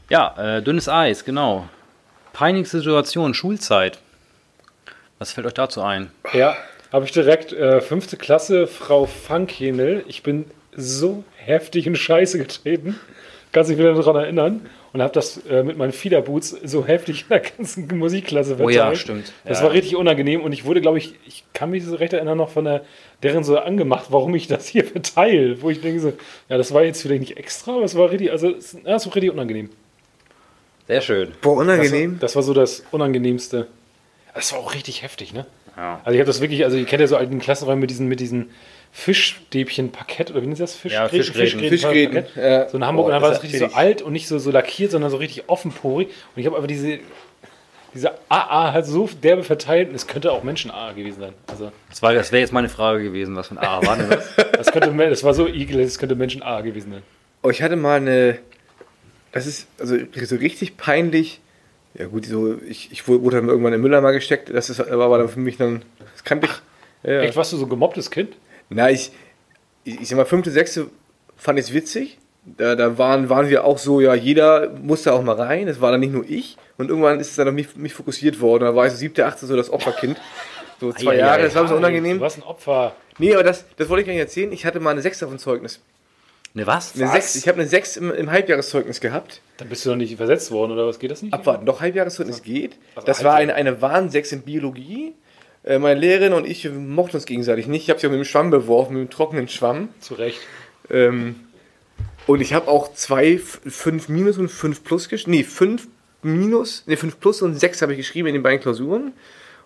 Ja, äh, dünnes Eis, genau. Peinigste Situation, Schulzeit. Was fällt euch dazu ein? Ja, habe ich direkt äh, fünfte Klasse, Frau Funkhähnel. Ich bin so heftig in Scheiße getreten. Kann sich wieder daran erinnern. Und habe das äh, mit meinen Fiederboots so heftig in der ganzen Musikklasse Oh ja, verteilt. stimmt. Das Ja. war richtig unangenehm und ich wurde, glaube ich, ich kann mich so recht erinnern, noch von der, deren so angemacht, warum ich das hier verteile. Wo ich denke so, ja, das war jetzt vielleicht nicht extra, aber es war richtig, also es, ja, war richtig unangenehm. Sehr schön. Boah, Das, unangenehm. das war so das Unangenehmste. Das war auch richtig heftig, ne? Ja. Also ich habe das wirklich, also ihr kennt ja so alten Klassenräume mit diesen, mit diesen Fischstäbchen-Parkett oder wie nennt ihr das? Ja, Fischgräten. Fischgräten, Parkett. ja. So in Hamburg Oh, und dann war das das richtig so alt und nicht so, so lackiert, sondern so richtig offenporig. Und ich habe aber diese dieser AA hat so derbe verteilt und es könnte auch Menschen-AA gewesen sein. Also, Das, war- das wäre jetzt meine Frage gewesen, was für ein A war denn das? das, könnte, das war so ekel, es könnte Menschen-AA gewesen sein. Oh, ich hatte mal eine. Das ist also so richtig peinlich. Ja, gut, so, ich, ich wurde dann irgendwann in den Mülleimer gesteckt. Das ist, war aber dann für mich dann. Das kannte ich. Ja. Echt, warst du so ein gemobbtes Kind? Na, ich, ich, ich sag mal, fünfte, sechste fand ich es witzig. Da, da waren, waren wir auch so, ja, jeder musste auch mal rein. Das war dann nicht nur ich. Und irgendwann ist es dann auf mich, mich fokussiert worden. Da war ich so siebte, achte, so das Opferkind. So zwei Ei, ei, Jahre, das war so unangenehm. Du warst ein Opfer. Nee, aber das, das wollte ich gar nicht erzählen. Ich hatte mal eine Sechs auf dem Zeugnis. Ne, was? Eine Sechs, ich habe eine Sechs im, im Halbjahreszeugnis gehabt. Dann bist du doch nicht versetzt worden, oder was? Geht das nicht? Abwarten, doch Halbjahreszeugnis geht. Also Das war eine, eine Warnsechs in Biologie. Äh, Meine Lehrerin und ich mochten uns gegenseitig nicht. Ich habe sie auch mit dem Schwamm beworfen, mit dem trockenen Schwamm. Zu Recht. Ähm, und ich habe auch zwei, f- fünf Minus und fünf Plus geschrieben. Nee, fünf Minus, nee, fünf Plus und sechs habe ich geschrieben in den beiden Klausuren. Und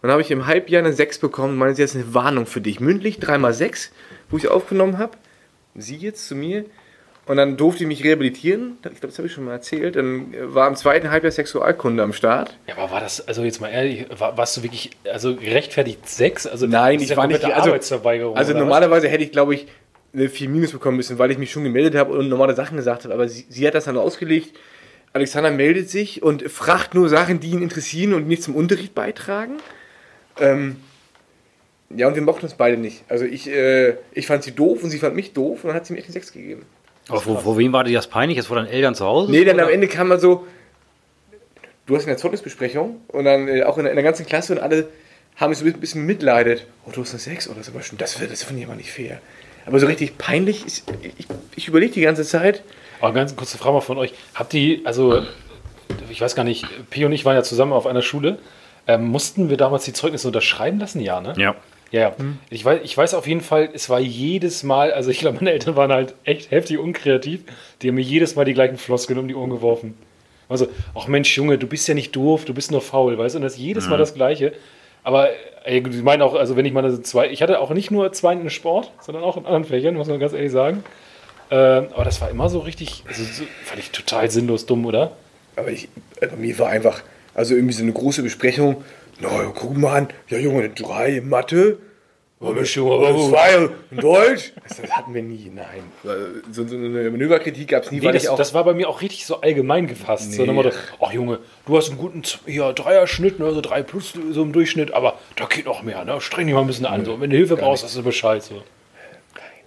dann habe ich im Halbjahr eine sechs bekommen. Und meinte, jetzt eine Warnung für dich. Mündlich, dreimal sechs, wo ich aufgenommen habe. Sie jetzt zu mir. Und dann durfte ich mich rehabilitieren. Ich glaube, das habe ich schon mal erzählt. Dann äh, war im zweiten Halbjahr Sexualkunde am Start. Ja, aber war das, also jetzt mal ehrlich, war, warst du wirklich, also gerechtfertigt sechs? Also Nein, ich ja war nicht- also- Arbeitsverweigerung. Also oder was? normalerweise hätte ich, glaube ich, eine 4 Minus bekommen müssen, weil ich mich schon gemeldet habe und normale Sachen gesagt habe. Aber sie, sie hat das dann ausgelegt. Alexander meldet sich und fragt nur Sachen, die ihn interessieren und nicht zum Unterricht beitragen. Ähm, ja, und wir mochten uns beide nicht. Also ich, äh, ich fand sie doof und sie fand mich doof und dann hat sie mir echt eine 6 gegeben. Aber vor, vor wem war dir das peinlich? Jetzt vor deinen Eltern zu Hause? Nee, dann Oder? am Ende kam man so, du hast eine Zeugnisbesprechung und dann äh, auch in, der- in der ganzen Klasse und alle haben mich so ein bisschen mitleidet. Oh, du hast eine 6, oh, das ist aber schon, das, das finde ich aber nicht fair. Aber so richtig peinlich, ist, ich, ich überlege die ganze Zeit. Aber ganz kurze Frage mal von euch. Habt ihr, also, ich weiß gar nicht, P und ich waren ja zusammen auf einer Schule. Ähm, mussten wir damals die Zeugnisse unterschreiben lassen? Ja, ne? Ja. Ja, ja. Ich, weiß, ich weiß auf jeden Fall, es war jedes Mal, also ich glaube, meine Eltern waren halt echt heftig unkreativ. Die haben mir jedes Mal die gleichen Floskeln um die Ohren geworfen. Also, ach Mensch, Junge, du bist ja nicht doof, du bist nur faul, weißt du? Und das ist jedes Mal das Gleiche. Aber ey, ich meine auch, also wenn ich mal so zwei, ich hatte auch nicht nur zwei in Sport, sondern auch in anderen Fächern, muss man ganz ehrlich sagen. Ähm, aber das war immer so richtig, also so, fand ich total sinnlos dumm, oder? Aber ich, bei mir war einfach, also irgendwie so eine große Besprechung. Na, ja, guck mal an, ja Junge, 3 in Mathe. Aber- zwei in Deutsch? Das, hatten wir nie, nein. So, so eine Manöverkritik gab es nie, Nee, weil das, ich auch. das war bei mir auch richtig so allgemein gefasst. So Nee. dem Motto, ach Junge, du hast einen guten ja, Dreierschnitt, ne, so drei plus so im Durchschnitt, aber da geht noch mehr, ne? Streng dich mal ein bisschen an. So. Wenn du Hilfe brauchst, hast du Bescheid. So.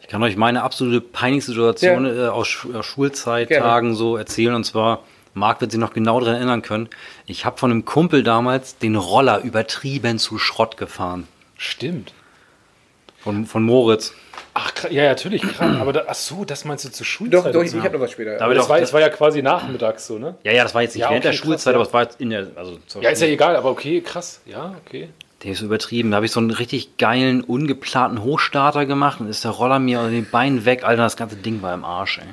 Ich kann euch meine absolute Peinlichsituation äh, aus, Sch aus Schulzeittagen so erzählen. Und zwar, Marc wird sich noch genau daran erinnern können. Ich habe von einem Kumpel damals den Roller übertrieben zu Schrott gefahren. Stimmt. Von, von Moritz. Ach, ja, natürlich, krass. Aber da, ach so, das meinst du zur Schulzeit? doch, doch, ich, ich habe noch was später. Aber das, doch, war, das- das war ja quasi nachmittags so, ne? Ja, ja, das war jetzt nicht Ja, während okay, der krass, Schulzeit, ja. aber es war jetzt in der. Also Ja, ist ja egal, aber okay, krass. Ja, okay. Der ist übertrieben. Da habe ich so einen richtig geilen, ungeplanten Hochstarter gemacht und ist der Roller mir aus den Beinen weg. Alter, das ganze Ding war im Arsch, ey.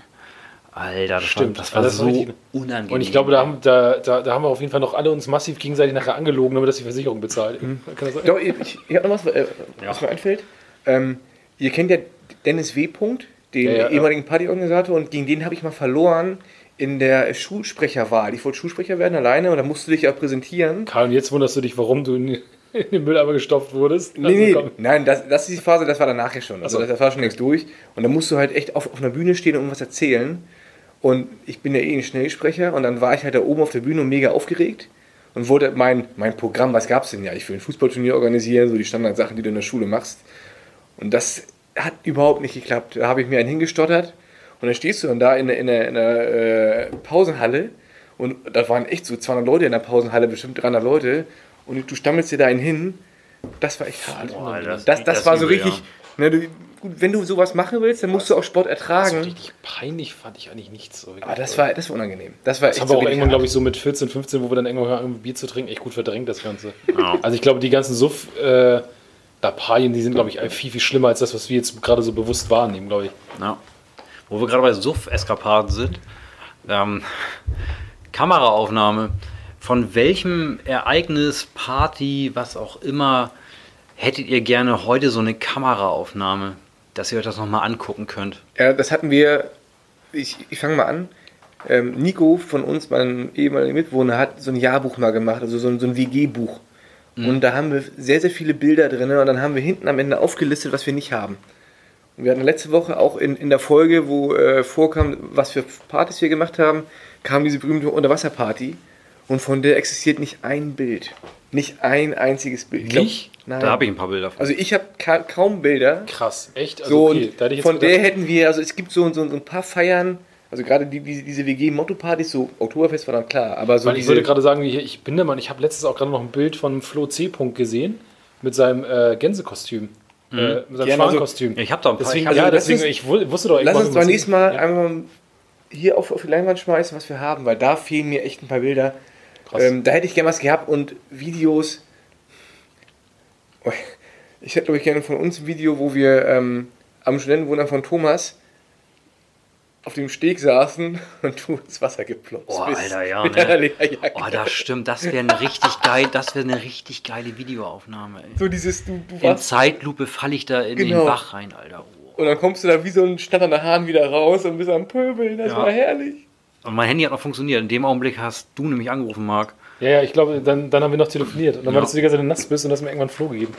Alter, das Stimmt, war, das war das war so richtig- unangenehm. Und ich glaube, da haben, da, da, da haben wir auf jeden Fall noch alle uns massiv gegenseitig nachher angelogen, damit das die Versicherung bezahlt. Mhm. Kann das sein? Doch, ich, ich habe noch was, äh, was mir einfällt. Ähm, ihr kennt ja Dennis W. Punkt, den Ja, ja, ja. ehemaligen Partyorganisator, und gegen den habe ich mal verloren in der Schulsprecherwahl. Ich wollte Schulsprecher werden alleine und da musst du dich ja präsentieren. Karl, und jetzt wunderst du dich, warum du in, in den Mülleimer gestopft wurdest? Nee, nee, komm. nein, das, das ist die Phase, das war danach ja schon. Also so. das war schon längst durch. Und dann musst du halt echt auf, auf einer Bühne stehen und irgendwas erzählen. Und ich bin ja eh ein Schnellsprecher und dann war ich halt da oben auf der Bühne und mega aufgeregt und wollte mein, mein Programm, was gab es denn ja? Ich will ein Fußballturnier organisieren, so die Standardsachen, die du in der Schule machst. Und das hat überhaupt nicht geklappt. Da habe ich mir einen hingestottert und dann stehst du dann da in, der- in der, in der äh, Pausenhalle und da waren echt so 200 Leute in der Pausenhalle, bestimmt 300 Leute und du stammelst dir da einen hin. Das war echt hart. Alter, das- das, das, das war so richtig. Ne, du, wenn du sowas machen willst, dann musst du auch Sport So ertragen. richtig peinlich fand ich eigentlich nichts. So Aber das war, das war unangenehm. Das war Das echt haben wir auch irgendwann, glaube ich, so mit 14, 15, wo wir dann irgendwann haben, Bier zu trinken, echt gut verdrängt, das Ganze. Also ich glaube, die ganzen Suff, äh, Lappalien, die sind, glaube ich, viel, viel schlimmer als das, was wir jetzt gerade so bewusst wahrnehmen, glaube ich. Ja. Wo wir gerade bei Suff-Eskapaden sind. Ähm, Kameraaufnahme. Von welchem Ereignis, Party, was auch immer, hättet ihr gerne heute so eine Kameraaufnahme, dass ihr euch das nochmal angucken könnt? Ja, das hatten wir. Ich, ich fange mal an. ähm, Nico von uns, mein ehemaliger Mitwohner, hat so ein Jahrbuch mal gemacht, also so ein, so ein WG-Buch. Und da haben wir sehr, sehr viele Bilder drin und dann haben wir hinten am Ende aufgelistet, was wir nicht haben. Und wir hatten letzte Woche auch in, in der Folge, wo äh, vorkam, was für Partys wir gemacht haben, kam diese berühmte Unterwasserparty und von der existiert nicht ein Bild. Nicht ein einziges Bild. Ich glaub, Nicht? Nein. Da habe ich ein paar Bilder von. Also ich habe ka kaum Bilder. Krass, echt? Also, So, okay, ich von der gedacht- hätten wir, also es gibt so, so, so ein paar Feiern, also gerade die, die, diese WG-Motto-Partys, so Oktoberfest war dann klar, aber so Weil ich würde gerade sagen, ich bin der Mann, ich habe letztens auch gerade noch ein Bild von Flo C. gesehen mit seinem äh, Gänsekostüm. Äh, mit seinem Ja, also- Schwankostüm. Ich habe da ein paar. Deswegen, ich ja, also das deswegen, ist- ich wu- wusste doch lass irgendwann, uns mal was- nächstes Mal Ja. einmal hier auf, auf die Leinwand schmeißen, was wir haben, weil da fehlen mir echt ein paar Bilder. Ähm, da hätte ich gerne was gehabt und Videos. Ich hätte, glaube ich, gerne von uns ein Video, wo wir ähm, am Studentenwohnheim von Thomas auf dem Steg saßen und du ins Wasser geplumpst Oh, bist. Alter, ja, ne? oh, das stimmt. Das wäre eine richtig geil, das wäre eine richtig geile Videoaufnahme. Ey. So dieses, du, du In Zeitlupe falle ich da in Genau. den Bach rein, Alter. Oh. Und dann kommst du da wie so ein schnatternder Hahn wieder raus und bist am Pöbeln. Das Ja. war herrlich. Und mein Handy hat noch funktioniert. In dem Augenblick hast du nämlich angerufen, Marc. Ja, ja, ich glaube, dann, dann haben wir noch telefoniert. Und dann Ja. war das die ganze Zeit nass bist und hast mir irgendwann Flo gegeben.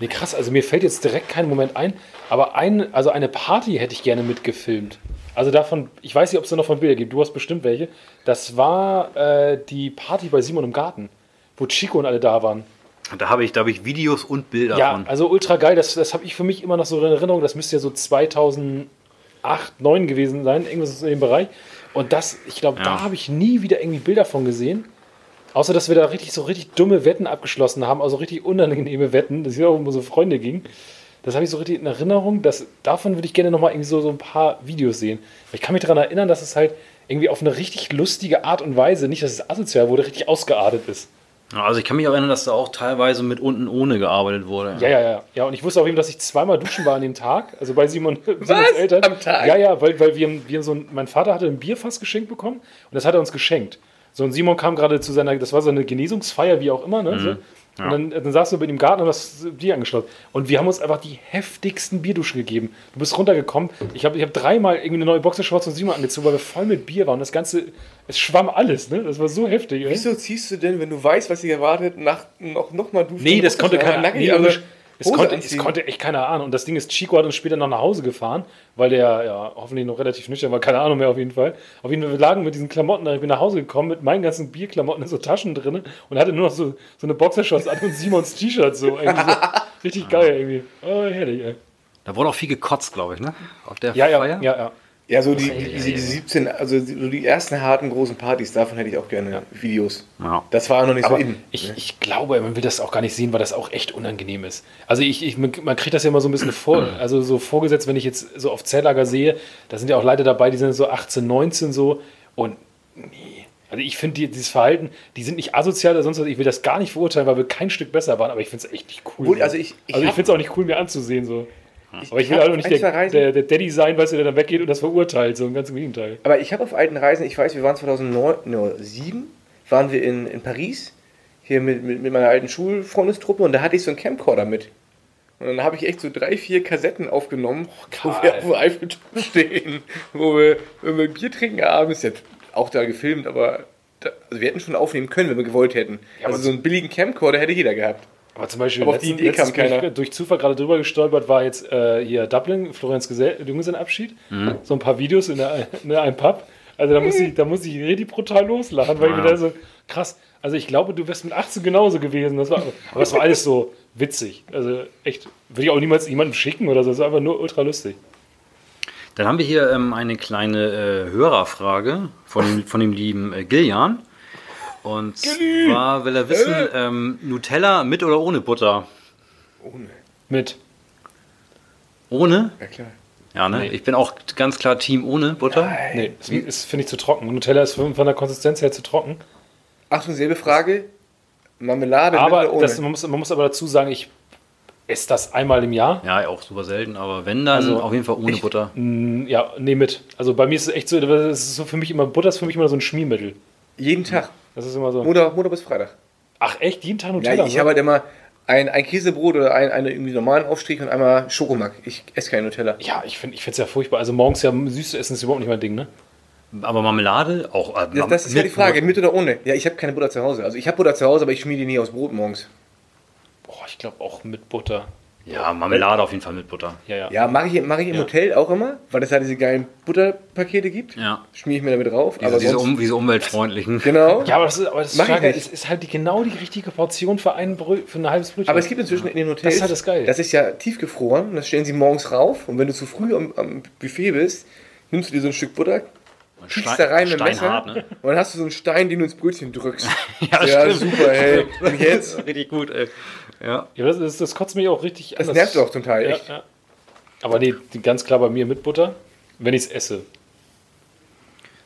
Nee, krass, also mir fällt jetzt direkt kein Moment ein, aber ein, also eine Party hätte ich gerne mitgefilmt. Also davon, ich weiß nicht, ob es da noch von Bilder gibt, du hast bestimmt welche. Das war äh, die Party bei Simon im Garten, wo Chico und alle da waren. Da habe ich, da habe ich Videos und Bilder Ja, von. also ultra geil, das, das habe ich für mich immer noch so in Erinnerung, das müsste ja so 2008, 2009 gewesen sein, irgendwas in dem Bereich. Und das, ich glaube, Ja. da habe ich nie wieder irgendwie Bilder von gesehen. Außer, dass wir da richtig so richtig dumme Wetten abgeschlossen haben, also richtig unangenehme Wetten, dass es ja auch um so Freunde ging. Das habe ich so richtig in Erinnerung. Dass, davon würde ich gerne nochmal irgendwie so, so ein paar Videos sehen. Ich kann mich daran erinnern, dass es halt irgendwie auf eine richtig lustige Art und Weise, nicht, dass es asozial wurde, richtig ausgeartet ist. Also ich kann mich auch erinnern, dass da auch teilweise mit unten ohne gearbeitet wurde. Ja, ja, ja. Ja, und ich wusste auch eben, dass ich zweimal duschen war an dem Tag. Also bei Simon, Simons Eltern. Am Tag? Ja, ja, weil, weil wir, wir so ein, mein Vater hatte ein Bierfass geschenkt bekommen und das hat er uns geschenkt. So, und Simon kam gerade zu seiner, das war so eine Genesungsfeier, wie auch immer, ne? So. Und dann, dann saß du bei ihm im Garten und hast Bier angeschlossen. Und wir haben uns einfach die heftigsten Bierduschen gegeben. Du bist runtergekommen. Ich habe ich hab dreimal irgendwie eine neue Boxershorts von Simon angezogen, weil wir voll mit Bier waren. Und das Ganze, es schwamm alles, ne? Das war so heftig. ey. Wieso ziehst du denn, wenn du weißt, was dich erwartet, nach, noch, noch mal duschen? Nee, das konnte keiner. Nee, also, es, Hose konnte, es konnte echt keiner ahnen. Und das Ding ist, Chico hat uns später noch nach Hause gefahren, weil der ja hoffentlich noch relativ nüchtern war, keine Ahnung mehr auf jeden Fall. Auf jeden Fall, wir lagen mit diesen Klamotten, da ich bin nach Hause gekommen mit meinen ganzen Bierklamotten in so Taschen drin und hatte nur noch so, so eine Boxershorts an und Simons T-Shirt so. So. Richtig geil irgendwie. Oh, herrlich, ey. Da wurde auch viel gekotzt, glaube ich, ne? Auf der ja, Feier. ja, ja. Ja, so die, ey, diese ey. 17, also die- so die ersten harten großen Partys, davon hätte ich auch gerne Videos. Ja. Das war noch nicht Aber so in. ich, ich glaube, man will das auch gar nicht sehen, weil das auch echt unangenehm ist. Also ich, ich, man kriegt das ja immer so ein bisschen vor, also so vorgesetzt, wenn ich jetzt so auf Zelllager sehe, da sind ja auch Leute dabei, die sind so 18, 19 so und nee. Also ich finde die, dieses Verhalten, die sind nicht asozial oder sonst was, ich will das gar nicht verurteilen, weil wir kein Stück besser waren, aber ich finde es echt nicht cool. Gut, so. also ich- ich also ich finde es auch nicht cool, mir anzusehen so. Aber ich will auch nicht der, der, der Daddy sein, weißt du, der dann weggeht und das verurteilt, so im ganzen Gegenteil. Aber ich habe auf alten Reisen, ich weiß, wir waren 2007, waren wir in, in Paris, hier mit, mit, mit meiner alten Schulfreundestruppe und da hatte ich so einen Camcorder mit. Und dann habe ich echt so drei, vier Kassetten aufgenommen, wo wir auf dem Eiffelturm stehen, wo wir, wenn wir Bier trinken abends, ja auch da gefilmt, aber da, also wir hätten schon aufnehmen können, wenn wir gewollt hätten. aber also so einen billigen Camcorder hätte jeder gehabt. Aber zum Beispiel, Aber die letzten- Idee kam keiner. durch Zufall gerade drüber gestolpert, war jetzt äh, hier Dublin, Florenz Junggesellenabschied. So ein paar Videos in, der, in einem Pub. Also da muss ich, da muss ich richtig brutal loslachen, weil ich mir da so, krass, also ich glaube, du wärst mit 18 genauso gewesen. Das war, aber es war alles so witzig. Also echt, würde ich auch niemals jemandem schicken oder so. Es war einfach nur ultra lustig. Dann haben wir hier ähm, eine kleine äh, Hörerfrage von, von dem lieben äh, Giljan. Und zwar will er wissen, ähm, Nutella mit oder ohne Butter? Ohne. Mit. Ohne? Ja klar. Ja, ne? Nee. Ich bin auch ganz klar Team ohne Butter. Nee, das ist, finde ich, zu trocken. Nutella ist von, der Konsistenz her zu trocken. Achtung, selbe Frage. Marmelade Aber mit oder ohne? das, man, muss, man muss aber dazu sagen, ich esse das einmal im Jahr. Ja, auch super selten, aber wenn dann Also, auf jeden Fall ohne ich- Butter. Mm, Ja, nee, mit. Also bei mir ist es echt so, das ist so für mich immer, Butter ist für mich immer so ein Schmiermittel. Jeden Tag. Das ist immer so. Montag, Montag bis Freitag. Ach echt, jeden Tag Nutella? Ja, ich habe halt immer ein, ein Käsebrot oder ein, einen irgendwie normalen Aufstrich und einmal Schokomack. Ich esse kein Nutella. ja, ich finde es ja furchtbar. Also morgens ja süß zu essen ist überhaupt nicht mein Ding, ne? Aber Marmelade auch. Äh, Das, das ist ja die Frage, mit oder ohne? Ja, ich habe keine Butter zu Hause. Also ich habe Butter zu Hause, aber ich schmier die nie aus Brot morgens. Boah, ich glaube auch mit Butter. Ja, Marmelade auf jeden Fall mit Butter. Ja, ja. Ja, mache ich, mach ich im Hotel auch immer, weil es da diese geilen Butterpakete gibt. Ja. Schmier ich mir damit drauf. Diese, aber diese, sonst, um, diese umweltfreundlichen. genau. Ja, aber das ist, aber das ist, Frage, es ist halt die, genau die richtige Portion für, ein Brö für ein halbes Brötchen. Aber es gibt inzwischen in den Hotels, Das ist halt das Geil. das ist ja tiefgefroren, das stellen sie morgens rauf und wenn du zu früh am, am Buffet bist, nimmst du dir so ein Stück Butter, Stein- da rein mit Messer ne? und dann hast du so einen Stein, den du ins Brötchen drückst. Ja, stimmt. super, hey. Und jetzt, Richtig gut, ey. Ja. ja, das, ist, das kotzt mich auch richtig das an. nervt auch zum Teil Ja, echt. ja. Aber nee, die- ganz klar bei mir mit Butter, wenn ich es esse.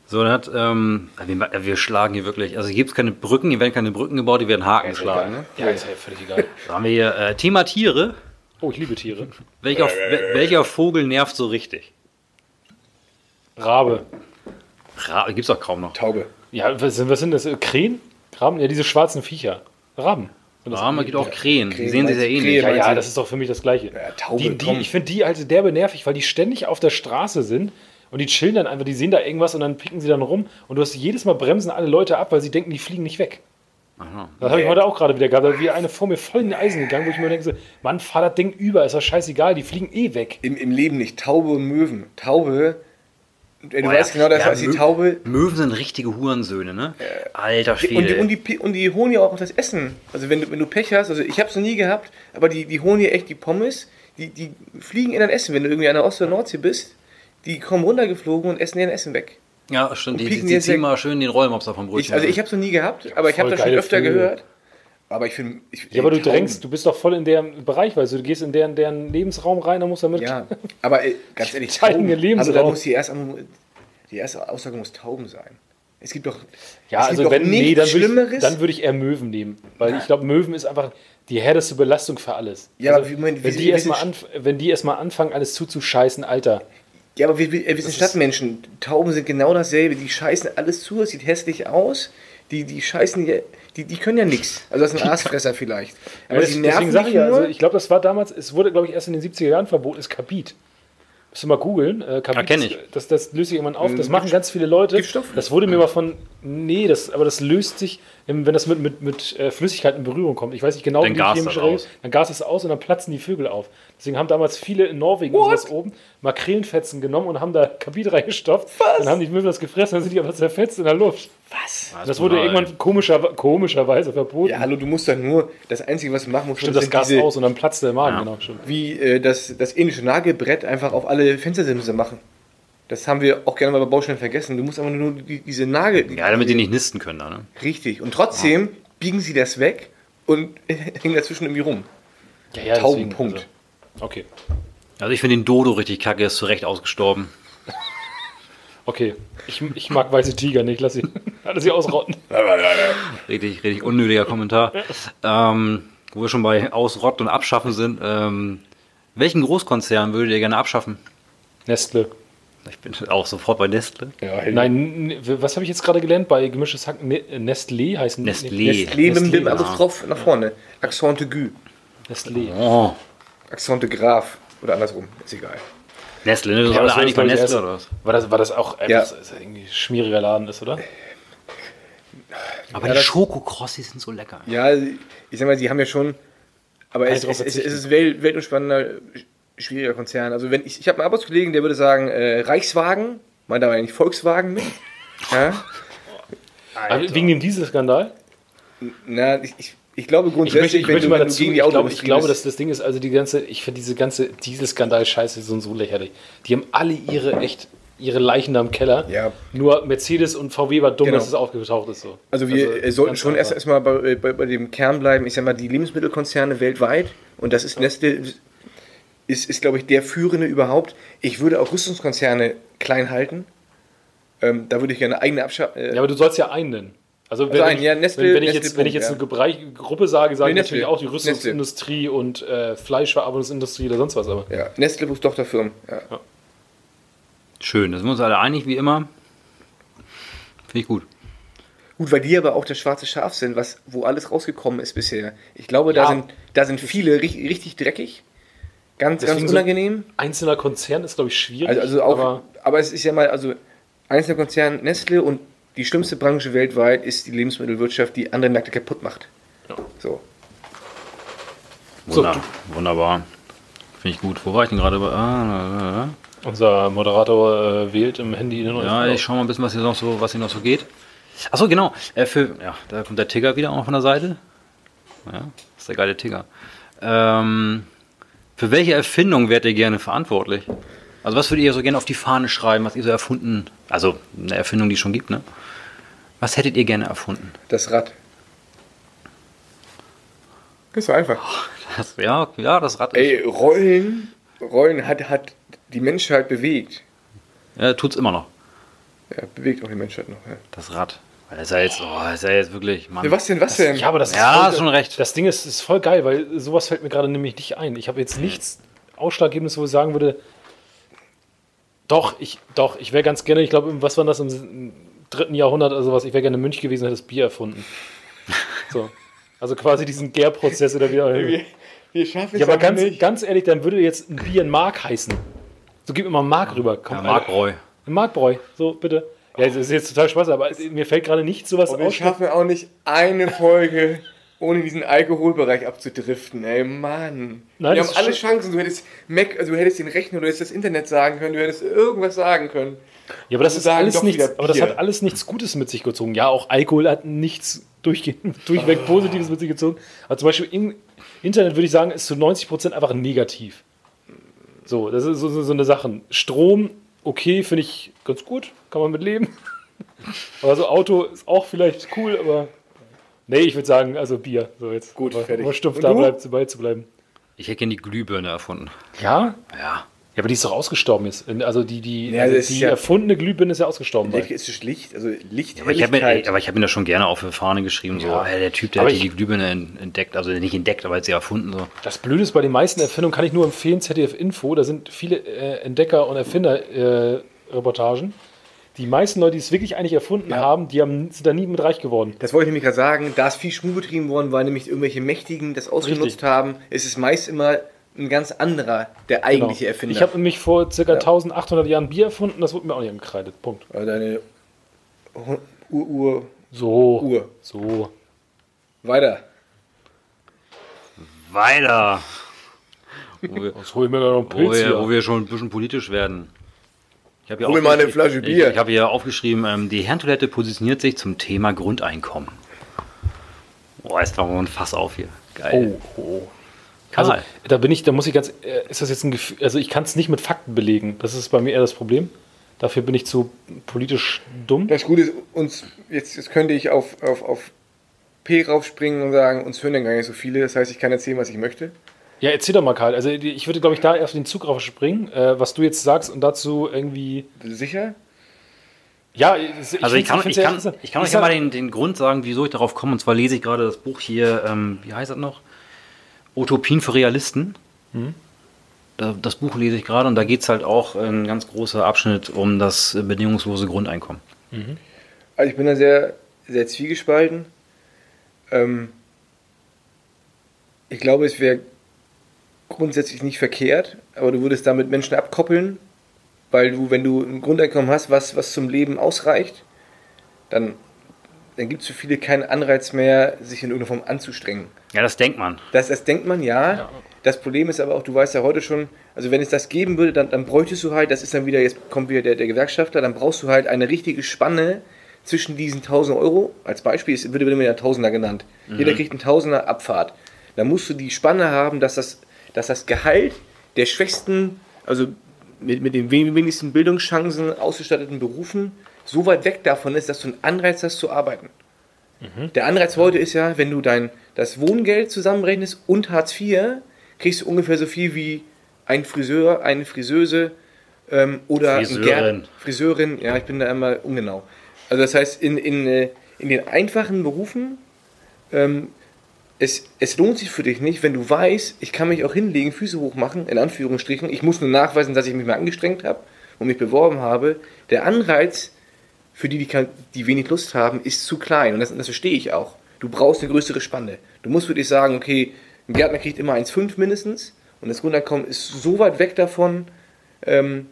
So, dann hat, ähm, wir, wir schlagen hier wirklich, also hier gibt es keine Brücken, hier werden keine Brücken gebaut, hier werden Haken Ist geschlagen. egal, ne? Ja, ist ja völlig egal. Da haben wir hier äh, Thema Tiere. Oh, ich liebe Tiere. Welcher, wel- welcher Vogel nervt so richtig? Rabe. Ra gibt's doch kaum noch. Taube. Ja, was sind, was sind das? Äh, Krähen? Raben? Ja, diese schwarzen Viecher. Raben. Raben gibt auch Krähen. Die Krähen sehen sich sehr ähnlich. Ja, Krähen ja, du? das ist doch für mich das Gleiche. Ja, Taube, die, die, ich finde die halt derbe nervig, weil die ständig auf der Straße sind und die chillen dann einfach, die sehen da irgendwas und dann picken sie dann rum und du hast jedes Mal bremsen alle Leute ab, weil sie denken, die fliegen nicht weg. Aha. Das habe ich heute auch gerade wieder gehabt. Da ist eine vor mir voll in den Eisen gegangen, wo ich mir denke, so, Mann, fahr das Ding über, ist doch scheißegal, die fliegen eh weg. Im, Im Leben nicht. Taube und Möwen. Taube, du Boah, weißt ja. genau, das Ja, ist die Taube. Möwen sind richtige Hurensöhne, ne? Alter Und Schwede. die, und, die, und die holen ja auch das Essen. Also wenn du, wenn du Pech hast, also ich habe es noch nie gehabt, aber die, die holen hier echt die Pommes, die, die fliegen in dein Essen. Wenn du irgendwie an der Ost- oder Nordsee bist, die kommen runtergeflogen und essen dir dein Essen weg. ja, stimmt. Die, die, die jetzt ziehen mal schön den Rollmopser vom Brötchen. Ich, also ich habe es noch nie gehabt, aber ich habe das schon öfter Vögel. gehört. Aber ich finde... Ich, Ja, aber du Tauben- drängst, du bist doch voll in deren Bereich, weißt du, du gehst in deren, deren Lebensraum rein, dann musst du damit. Ja, aber äh, ganz ehrlich, ihr Also da muss die erste, die erste Aussage muss Tauben sein. Es gibt doch, Ja, also wenn, nee, dann würde ich, dann würd ich eher Möwen nehmen. Weil ich glaube, Möwen ist einfach die härteste Belastung für alles. Ja, also, aber wie- wenn, wie- die erstmal anf wenn die erstmal anfangen, alles zuzuscheißen, Alter. Ja, aber wir, wir, sind Stadtmenschen. Tauben sind genau dasselbe. Die scheißen alles zu, es sieht hässlich aus. Die, die scheißen, ja- die, die können ja nichts. Also das ist ein Aasfresser vielleicht. Aber das, die deswegen nerven sage mich ich ja, nur. also ich glaube, das war damals, es wurde, glaube ich, erst in den 70er Jahren verboten, ist Kapit. Musst du mal googeln. Äh, Kapit, Ja, kenn ich. Das, das löst sich irgendwann auf. Das Ähm, machen ganz viele Leute. Giftstoff? Das wurde mir aber von. Nee, das, aber das löst sich, wenn das mit, mit, mit äh, Flüssigkeit in Berührung kommt. Ich weiß nicht genau, Dann wie die chemische. Dann gast es aus und dann platzen die Vögel auf. Deswegen haben damals viele in Norwegen sowas oben Makrelenfetzen genommen und haben da Kapit reingestopft. Dann haben die Möwen das gefressen, dann sind die aber zerfetzt in der Luft. Was? Das wurde irgendwann komischer, komischerweise verboten. Ja, hallo, du musst dann nur, das Einzige, was du machen musst, Stimmt, das Gas diese- aus und dann platzt der Magen. Ja. Genau, stimmt. wie äh, das, das indische Nagelbrett einfach auf alle Fenstersimse machen. Das haben wir auch gerne mal bei Baustellen vergessen. Du musst einfach nur die, diese Nagel. Ja, damit die nicht nisten können da, ne? Richtig. Und trotzdem biegen sie das weg und hängen dazwischen irgendwie rum. Ja, ja, Tauben, deswegen, Punkt. Also, okay. Also ich finde den Dodo richtig kacke, ist zu Recht ausgestorben. Okay, ich, ich mag weiße Tiger nicht, lass sie, lass sie ausrotten. Richtig, richtig unnötiger Kommentar. Ähm, wo wir schon bei Ausrott und Abschaffen sind. Ähm, welchen Großkonzern würdet ihr gerne abschaffen? Nestle. Ich bin auch sofort bei Nestle. Ja, Nein, was habe ich jetzt gerade gelernt bei gemischtes Hack? Ne, Nestlé heißt Nestlé. Nestlé mit dem Nestlé, Apostroph nach vorne. Accent aigu. Nestlé. Oh, Accent de Graf. Oder andersrum. Ist egal. Nestle, ne? Du Ja, einig bei das Nestle oder was? War das, war das auch Ja. irgendwie schmieriger Laden ist, oder? Aber Ja, die Schokokrossis sind so lecker. Ja, ich sag mal, die haben ja schon. Aber es, drauf es, es, ist welt, weltumspannender, schwieriger Konzern. Also wenn ich, ich habe einen Arbeitskollegen, der würde sagen, äh, Reichswagen, meint aber eigentlich Volkswagen mit. Ja? Aber wegen dem Dieselskandal? Na, ich, ich, ich glaube Ich grundsätzlich, möchte, ich wenn möchte du, mal wenn dazu, gegen ich die glaube, ich Autoindustrie glaube, dass das Ding ist, also die ganze, ich finde diese ganze Dieselskandal-Scheiße so, so lächerlich. Die haben alle ihre, echt, ihre Leichen da im Keller. Ja. Nur Mercedes und VW war dumm, Genau. dass es aufgetaucht ist. So. Also wir Also, äh, sollten schon erst erstmal bei, bei, bei dem Kern bleiben. Ich sag mal, die Lebensmittelkonzerne weltweit, und das ist Nestle, ist, ist glaube ich, der führende überhaupt. Ich würde auch Rüstungskonzerne klein halten. Ähm, da würde ich gerne eigene Abschaffung. Äh, Ja, aber du sollst ja einen nennen. Also, wenn, Also einen, ich, ja, Nestle- wenn, wenn, ich Nestle jetzt, wenn ich jetzt ja. eine Bereich, Gruppe sage, sage Nee, ich natürlich Nestle. auch die Rüstungsindustrie und äh, Fleischverarbeitungsindustrie oder sonst was. Aber ja, Nestle plus Tochterfirmen. Ja. Schön, da sind wir uns alle einig, wie immer. Finde ich gut. Gut, weil die aber auch das schwarze Schaf sind, was, wo alles rausgekommen ist bisher. Ich glaube, da, Ja. sind, da sind viele richtig, richtig dreckig. Ganz, Deswegen ganz so- unangenehm. einzelner Konzern ist, glaube ich, schwierig. Also, also auch, aber aber, es ist ja mal, also einzelner Konzern Nestle und die schlimmste Branche weltweit ist die Lebensmittelwirtschaft, die andere Märkte kaputt macht. So. Wunder, wunderbar. Finde ich gut. Wo war ich denn gerade? Ah. Unser Moderator äh, wählt im Handy den Ja, ich schau mal ein bisschen, was hier noch so, was hier noch so geht. Achso, genau. Äh, für, ja, da kommt der Tigger wieder auch von der Seite. Ja, das ist der geile Tigger. Ähm, für welche Erfindung wärt ihr gerne verantwortlich? Also was würdet ihr so gerne auf die Fahne schreiben, was ihr so erfunden, also eine Erfindung, die es schon gibt, ne? Was hättet ihr gerne erfunden? Das Rad. Ist so einfach. Das, ja, ja, das Rad ist, Ey, Rollen, Rollen hat, hat die Menschheit bewegt. ja, tut's immer noch. Ja, bewegt auch die Menschheit noch. Ja. Das Rad. Das ist ja jetzt, oh, das ist ja jetzt wirklich, Mann. Ja, was denn, was denn? Ja, aber das Ja, voll, hast schon recht. Das Ding ist, ist voll geil, weil sowas fällt mir gerade nämlich nicht ein. Ich habe jetzt nichts Ausschlaggebendes, wo ich sagen würde, doch, ich, doch, ich wäre ganz gerne, ich glaube, was war das im, dritten Jahrhundert oder sowas, ich wäre gerne Mönch gewesen, hätte das Bier erfunden. So. Also quasi diesen Gärprozess oder wieder. wir, wir schaffen es Ja, aber ganz, nicht. ganz ehrlich, dann würde jetzt ein Bier ein Mark heißen. So gib mir mal Mark rüber. Komm, Ja. Markbräu. Ein Markbräu, so bitte. Ja, das ist jetzt total Spaß, aber mir fällt gerade nicht sowas wir aus. schaffen auch nicht eine Folge, ohne diesen Alkoholbereich abzudriften. Ey, Mann. Nein, wir haben alle Chancen. Du hättest Mac, also du hättest den Rechner, du hättest das Internet sagen können, du hättest irgendwas sagen können. Ja, aber das Wir ist alles nichts, aber das hat alles nichts Gutes mit sich gezogen. Ja, auch Alkohol hat nichts durchweg Positives mit sich gezogen. Aber zum Beispiel im Internet würde ich sagen, ist zu 90% einfach negativ. So, das ist so, so, so eine Sache. Strom, okay, finde ich ganz gut, kann man mit leben. Aber so Auto ist auch vielleicht cool, aber nee, ich würde sagen, also Bier. So jetzt. Gut, aber, fertig. Aber stumpf da bleibt, dabei zu bleiben. Ich hätte gerne die Glühbirne erfunden. Ja? Ja. Ja, aber die ist doch ausgestorben jetzt. Also die, die, Ja, also ist die ja- erfundene Glühbirne ist ja ausgestorben. bald. Elektrisch Licht, also Licht, Aber ich habe mir, aber ich hab mir das schon gerne auf die Fahne geschrieben. So, Ja. ey, der Typ, der Aber hat ich- die Glühbirne en- entdeckt. Also nicht entdeckt, aber hat sie erfunden. So. Das Blöde ist, bei den meisten Erfindungen kann ich nur empfehlen, ZDF Info, da sind viele äh, Entdecker- und Erfinder-Reportagen. Die meisten Leute, die es wirklich eigentlich erfunden haben, die haben, sind da nie mit reich geworden. Das wollte ich nämlich gerade sagen, da ist viel Schmuh betrieben worden, weil nämlich irgendwelche Mächtigen das ausgenutzt Richtig. haben. Es ist meist immer ein ganz anderer, der eigentliche Genau. Erfinder. Ich habe nämlich vor ca. 1800 Jahren Bier erfunden, das wurde mir auch nicht angekreidet. Punkt. Aber deine Ur, Ur, So. Uhr. So. Weiter. Weiter. Wo wir, Jetzt hol ich mir da noch einen wo, Pilz wir, hier. wo wir schon ein bisschen politisch werden. Ich habe hier Hol mir mal eine aufgeschrieben- Flasche Bier. Ich, ich habe hier aufgeschrieben, ähm, die Herrentoilette positioniert sich zum Thema Grundeinkommen. Boah, ist doch mal ein Fass auf hier. Geil. Oh, oh. Karl. Also, da bin ich, da muss ich ganz, äh, ist das jetzt ein Gefühl, also ich kann es nicht mit Fakten belegen. Das ist bei mir eher das Problem. Dafür bin ich zu politisch dumm. Das Gute ist, uns, jetzt, jetzt könnte ich auf, auf, auf P raufspringen und sagen, uns hören dann gar nicht so viele. Das heißt, ich kann erzählen, was ich möchte. Ja, erzähl doch mal, Karl. Also ich würde, glaube ich, da erst den Zug raufspringen, äh, was du jetzt sagst und dazu irgendwie. Sicher? Ja, ich, Also ich kann, ich kann, ich kann euch ja mal den, den Grund sagen, wieso ich darauf komme. Und zwar lese ich gerade das Buch hier, ähm, wie heißt das noch? Utopien für Realisten. Da, das Buch lese ich gerade und da geht es halt auch ein ganz großer Abschnitt um das bedingungslose Grundeinkommen. Also ich bin da sehr, sehr zwiegespalten. Ähm, ich glaube, es wäre grundsätzlich nicht verkehrt, aber du würdest damit Menschen abkoppeln, weil du, wenn du ein Grundeinkommen hast, was, was zum Leben ausreicht, dann, dann gibt es für viele keinen Anreiz mehr, sich in irgendeiner Form anzustrengen. Ja, das denkt man. Das, das denkt man ja. Das Problem ist aber auch, du weißt ja heute schon, also wenn es das geben würde, dann, dann bräuchtest du halt, das ist dann wieder, jetzt kommt wieder der, der Gewerkschafter, dann brauchst du halt eine richtige Spanne zwischen diesen 1000 Euro. Als Beispiel es wird immer der Tausender genannt. Jeder kriegt einen Tausender Abfahrt. Dann musst du die Spanne haben, dass das, dass das Gehalt der schwächsten, also mit, mit den wen- wenigsten Bildungschancen ausgestatteten Berufen so weit weg davon ist, dass du einen Anreiz hast zu arbeiten. Der Anreiz heute ist ja, wenn du dein das Wohngeld zusammenrechnest und Hartz IV, kriegst du ungefähr so viel wie ein Friseur, eine Friseuse ähm, oder Friseurin. Gär- Friseurin. Ja, ich bin da immer ungenau. Also das heißt, in, in, äh, in den einfachen Berufen, ähm, es, es lohnt sich für dich nicht, wenn du weißt, ich kann mich auch hinlegen, Füße hochmachen, in Anführungsstrichen. Ich muss nur nachweisen, dass ich mich mal angestrengt habe und mich beworben habe. Der Anreiz für die, die, kein- die wenig Lust haben, ist zu klein. Und das, das verstehe ich auch. Du brauchst eine größere Spanne. Du musst wirklich sagen, okay, ein Gärtner kriegt immer 1,5 mindestens und das Grundeinkommen ist so weit weg davon, ähm,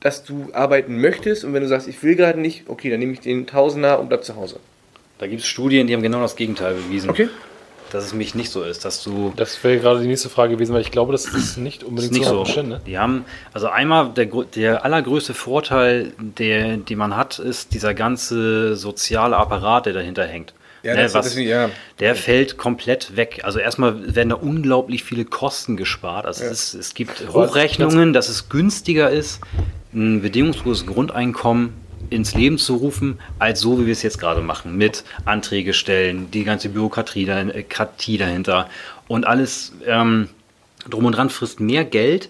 dass du arbeiten möchtest und wenn du sagst, ich will gerade nicht, okay, dann nehme ich den Tausender und bleib zu Hause. Da gibt es Studien, die haben genau das Gegenteil bewiesen. Okay. Dass es mich nicht so ist, dass du. Das wäre gerade die nächste Frage gewesen, weil ich glaube, das ist nicht unbedingt ist nicht so. Stände. Die haben, also einmal der, der allergrößte Vorteil, der, den man hat, ist dieser ganze soziale Apparat, der dahinter hängt. Ja, Ne, das- was, das- ja. Der fällt komplett weg. Also erstmal werden da unglaublich viele Kosten gespart. Also es, ist, es gibt Hochrechnungen, dass es günstiger ist, ein bedingungsloses Grundeinkommen ins Leben zu rufen, als so, wie wir es jetzt gerade machen, mit Anträge stellen, die ganze Bürokratie äh, dahinter und alles ähm, drum und dran frisst mehr Geld,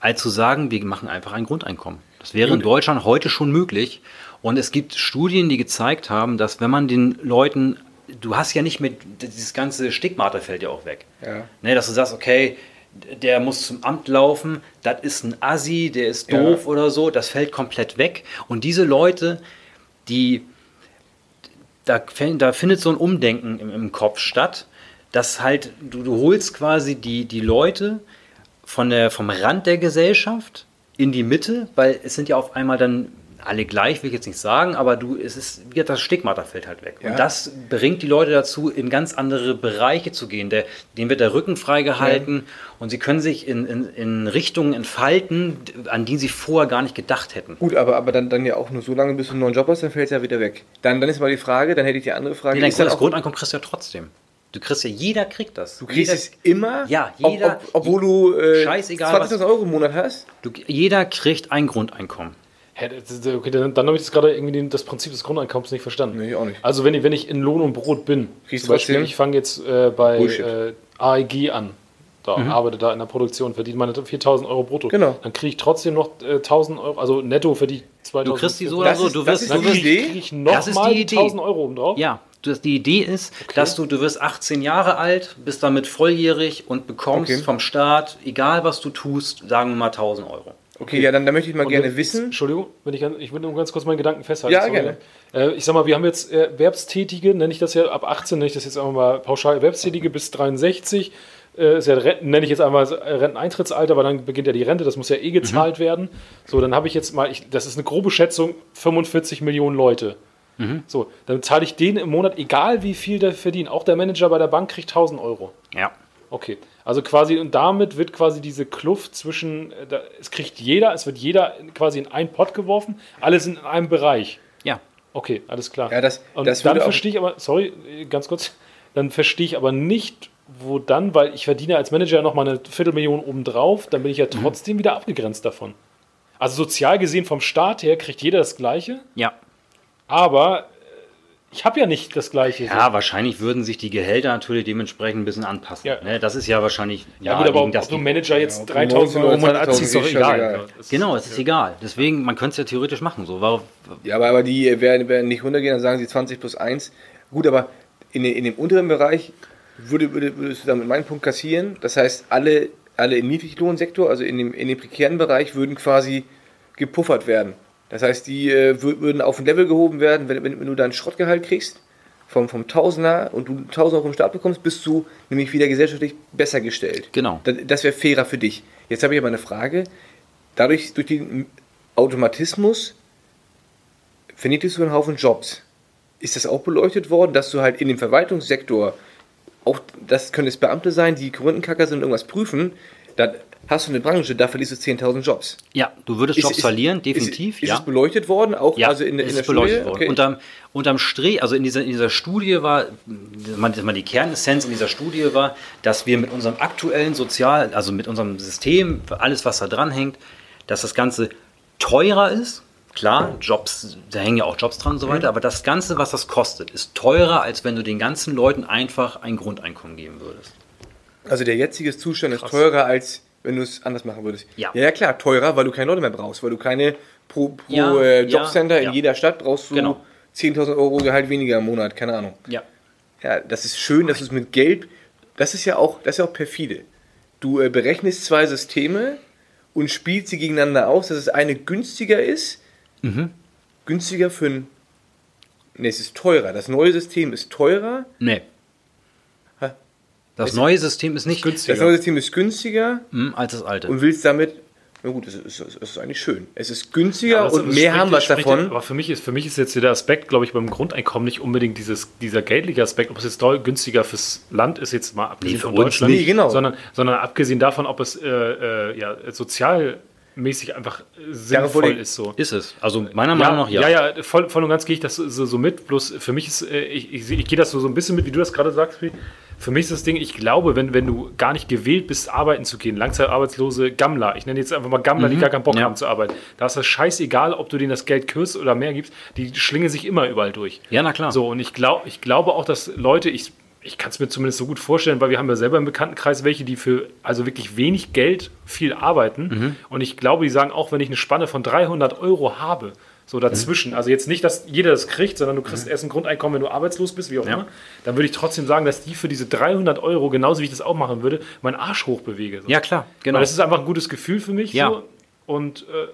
als zu sagen, wir machen einfach ein Grundeinkommen. Das wäre in Deutschland heute schon möglich. Und es gibt Studien, die gezeigt haben, dass wenn man den Leuten, du hast ja nicht mehr, dieses ganze Stigmata fällt ja auch weg. Ja. Ne, dass du sagst, okay, der muss zum Amt laufen, das ist ein Assi, der ist Ja. doof oder so, das fällt komplett weg. Und diese Leute, die, da, da findet so ein Umdenken im, im Kopf statt, dass halt, du, du holst quasi die, die Leute von der, vom Rand der Gesellschaft in die Mitte, weil es sind ja auf einmal dann alle gleich, will ich jetzt nicht sagen, aber du, es ist, wie das Stigmata fällt halt weg. Ja. Und das bringt die Leute dazu, in ganz andere Bereiche zu gehen. Der, denen wird der Rücken freigehalten und sie können sich in, in, in Richtungen entfalten, an die sie vorher gar nicht gedacht hätten. Gut, aber, aber dann, dann ja auch nur so lange, bis du einen neuen Job hast, dann fällt es ja wieder weg. Dann, dann ist mal die Frage, dann hätte ich die andere Frage. Nee, dein das Grundeinkommen kriegst du ja trotzdem. Du kriegst ja, jeder kriegt das. Du kriegst jeder, es immer, Ja, ob- jeder- ob, obwohl du äh, Scheißegal, 20.000 Euro im Monat hast. du, jeder kriegt ein Grundeinkommen. Hä, das ist- Okay, dann, dann habe ich das gerade irgendwie das Prinzip des Grundeinkommens nicht verstanden. Nee, ich auch nicht. Also wenn ich, wenn ich in Lohn und Brot bin, Kriegst zum Beispiel, ich fange jetzt äh, bei äh, AEG an, da arbeite da in der Produktion, verdiene meine 4000 Euro brutto. Genau. Dann kriege ich trotzdem noch äh, 1000 Euro, also netto für die 2000 Du kriegst die so Das oder so, ist- du wirst, du die wirst, Idee. kriege ich Das ist nochmal die Idee. 1000 Euro oben drauf. Ja, du, die Idee ist, dass du, du wirst 18 Jahre alt, bist damit volljährig und bekommst Okay. vom Staat, egal was du tust, sagen wir mal 1000 Euro. Okay, ja, dann, dann möchte ich mal Und gerne wissen. Entschuldigung, wenn ich, ganz- ich will nur ganz kurz meinen Gedanken festhalten. Ja, sorry. gerne. Äh, ich sag mal, wir haben jetzt äh, Erwerbstätige, nenne ich das ja ab 18, nenne ich das jetzt einfach mal pauschal Erwerbstätige bis 63. Äh, ist ja nenne ich jetzt einmal das Renteneintrittsalter, weil dann beginnt ja die Rente, das muss ja eh gezahlt werden. So, dann habe ich jetzt mal, ich, das ist eine grobe Schätzung, 45 Millionen Leute. So, dann zahle ich denen im Monat, egal wie viel der verdient. Auch der Manager bei der Bank kriegt 1000 Euro. Ja. Okay, also quasi, und damit wird quasi diese Kluft zwischen, äh, da, es kriegt jeder, es wird jeder quasi in einen Pott geworfen, alle sind in einem Bereich. Ja. Okay, alles klar. Ja, das- und das dann verstehe ich aber, sorry, äh, ganz kurz, dann verstehe ich aber nicht, wo dann, weil ich verdiene als Manager ja nochmal eine Viertelmillion obendrauf, dann bin ich ja Mhm. trotzdem wieder abgegrenzt davon. Also sozial gesehen vom Staat her kriegt jeder das Gleiche, Ja. aber ich habe ja nicht das Gleiche. Ja, wahrscheinlich würden sich die Gehälter natürlich dementsprechend ein bisschen anpassen. Ja. Ne, das ist ja wahrscheinlich ja, gut, aber ob, ob du Manager jetzt du 3000 Euro im 19 oder Monat anziehst, ist doch 20.000, egal. Das- Genau, es ist egal. Deswegen, man könnte es ja theoretisch machen. So. Warum- Ja, aber, aber die werden, werden nicht runtergehen, dann sagen sie 20 plus 1. Gut, aber in, in dem unteren Bereich würde, würde, würdest du damit meinen Punkt kassieren. Das heißt, alle, alle im Niedriglohnsektor, also in dem, in dem prekären Bereich, würden quasi gepuffert werden. Das heißt, die äh, wür- würden auf ein Level gehoben werden, wenn, wenn, wenn du dein Schrottgehalt kriegst, vom, vom Tausender und du 1000 Euro vom Staat bekommst, bist du nämlich wieder gesellschaftlich besser gestellt. Genau. Das, das wäre fairer für dich. Jetzt habe ich aber eine Frage. Dadurch, durch den Automatismus, vernichtest du einen Haufen Jobs. Ist das auch beleuchtet worden, dass du halt in dem Verwaltungssektor, auch das können es Beamte sein, die Gründenkacker sind und irgendwas prüfen, dann hast du eine Branche, da verlierst du 10.000 Jobs. Ja, du würdest Ist- Jobs ist- verlieren, ist, definitiv. Ist, ja. es beleuchtet worden, auch Ja, also in, der- in es der ist beleuchtet Studie? worden. Unterm, unterm Strich, also in dieser, in dieser Studie war, man, die Kernessenz in dieser Studie war, dass wir mit unserem aktuellen Sozial, also mit unserem System, alles was da dran hängt, dass das Ganze teurer ist. Klar, Jobs, da hängen ja auch Jobs dran und so weiter, aber das Ganze, was das kostet, ist teurer, als wenn du den ganzen Leuten einfach ein Grundeinkommen geben würdest. Also der jetzige Zustand ist teurer, als wenn du es anders machen würdest. Ja. ja, klar, teurer, weil du keine Leute mehr brauchst, weil du keine pro, pro Ja, äh, ja, Jobcenter in ja. jeder Stadt brauchst du Genau. 10.000 Euro Gehalt weniger im Monat, keine Ahnung. Ja. Ja, das ist schön, dass du es mit Geld, das ist ja auch, das ist ja auch perfide. Du äh, berechnest zwei Systeme und spielst sie gegeneinander aus, dass es eine günstiger ist, Mhm. günstiger für ein, ne, es ist teurer. Das neue System ist teurer, Nee. Das neue System ist nicht das neue System ist günstiger mm, als das alte. und willst damit Na gut, es ist, es ist eigentlich schön. Es ist günstiger das- und mehr haben wir davon. Aber für mich ist, für mich ist jetzt der Aspekt, glaube ich, beim Grundeinkommen nicht unbedingt dieses, dieser geldliche Aspekt, ob es jetzt doll günstiger fürs Land ist, jetzt mal abgesehen Nee, von Deutschland, nicht. Nee, genau. sondern, sondern abgesehen davon, ob es äh, äh, ja, sozialmäßig einfach äh, sinnvoll ich- ist. So. Ist es. Also meiner Meinung nach ja. ja, ja, voll, voll und ganz gehe ich das so, so mit. Bloß für mich ist, äh, ich, ich, ich gehe das so, so ein bisschen mit, wie du das gerade sagst. Fried. Für mich ist das Ding, ich glaube, wenn, wenn du gar nicht gewählt bist, arbeiten zu gehen, Langzeitarbeitslose Gammler, ich nenne jetzt einfach mal Gammler, die gar keinen Bock Ja. haben zu arbeiten, da ist das scheißegal, ob du denen das Geld kürzt oder mehr gibst, die schlingen sich immer überall durch. Ja, na klar. So, und ich, glaub, ich glaube auch, dass Leute, ich, ich kann es mir zumindest so gut vorstellen, weil wir haben ja selber im Bekanntenkreis welche, die für also wirklich wenig Geld viel arbeiten. Mhm. Und ich glaube, die sagen auch, wenn ich eine Spanne von 300 Euro habe, so dazwischen, also jetzt nicht, dass jeder das kriegt, sondern du kriegst erst ein Grundeinkommen, wenn du arbeitslos bist, wie auch Mhm. Ja. immer, dann würde ich trotzdem sagen, dass die für diese 300 Euro, genauso wie ich das auch machen würde, meinen Arsch hochbewege. So. Ja, klar, genau. Weil das ist einfach ein gutes Gefühl für mich. Ja. So. Und äh,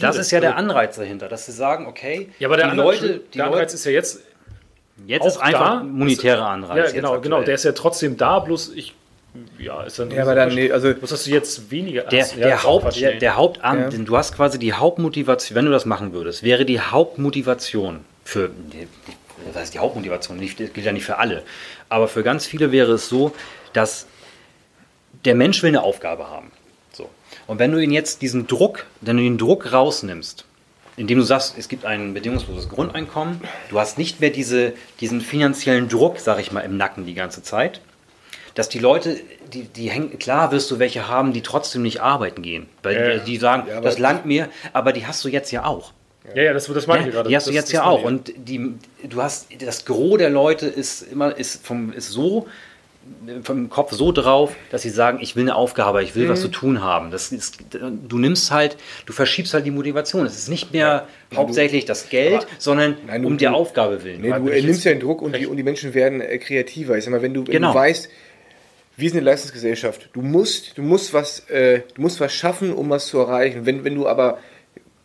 Das ist ja der Also- Anreiz dahinter, dass sie sagen, okay, Ja, aber der, die Leute, die der Anreiz ist ja jetzt jetzt auch ist einfach da, monetärer das- Anreiz. Ja, jetzt genau, genau. Der ist ja trotzdem da, bloß ich. Ja, ist dann. Ja, aber dann, nee, also Was hast du jetzt weniger? Der, ja, der, auch Haupt, der, der Hauptan, Ja. denn du hast quasi die Hauptmotivation, wenn du das machen würdest, wäre die Hauptmotivation für, was ist die Hauptmotivation? Nicht, das gilt ja nicht für alle, aber für ganz viele wäre es so, dass der Mensch will eine Aufgabe haben. So. Und wenn du ihn jetzt diesen Druck, wenn du den Druck rausnimmst, indem du sagst, es gibt ein bedingungsloses Grundeinkommen, du hast nicht mehr diese, diesen finanziellen Druck, sag ich mal, im Nacken die ganze Zeit, dass die Leute, die, die hängen, klar wirst du welche haben, die trotzdem nicht arbeiten gehen. Weil Ja, die, die sagen, Ja, das langt mir, aber die hast du jetzt ja auch. Ja, ja, das, das meine ich Ja, gerade. die hast du Das- jetzt das ja auch. Und die, du hast, das Gros der Leute ist immer, ist vom, ist so, vom Kopf so drauf, dass sie sagen, ich will eine Aufgabe, ich will Mhm. was zu tun haben. Das ist, du nimmst halt, du verschiebst halt die Motivation. Es ist nicht mehr hauptsächlich das Geld, sondern Nein, du- um der du- Aufgabe willen. Nee, du nimmst ja den Druck und die, und die Menschen werden äh, kreativer. Ich sag mal, wenn du, wenn Genau. du weißt, wir sind eine Leistungsgesellschaft, du musst, du musst was, äh, du musst was schaffen, um was zu erreichen. Wenn, wenn du aber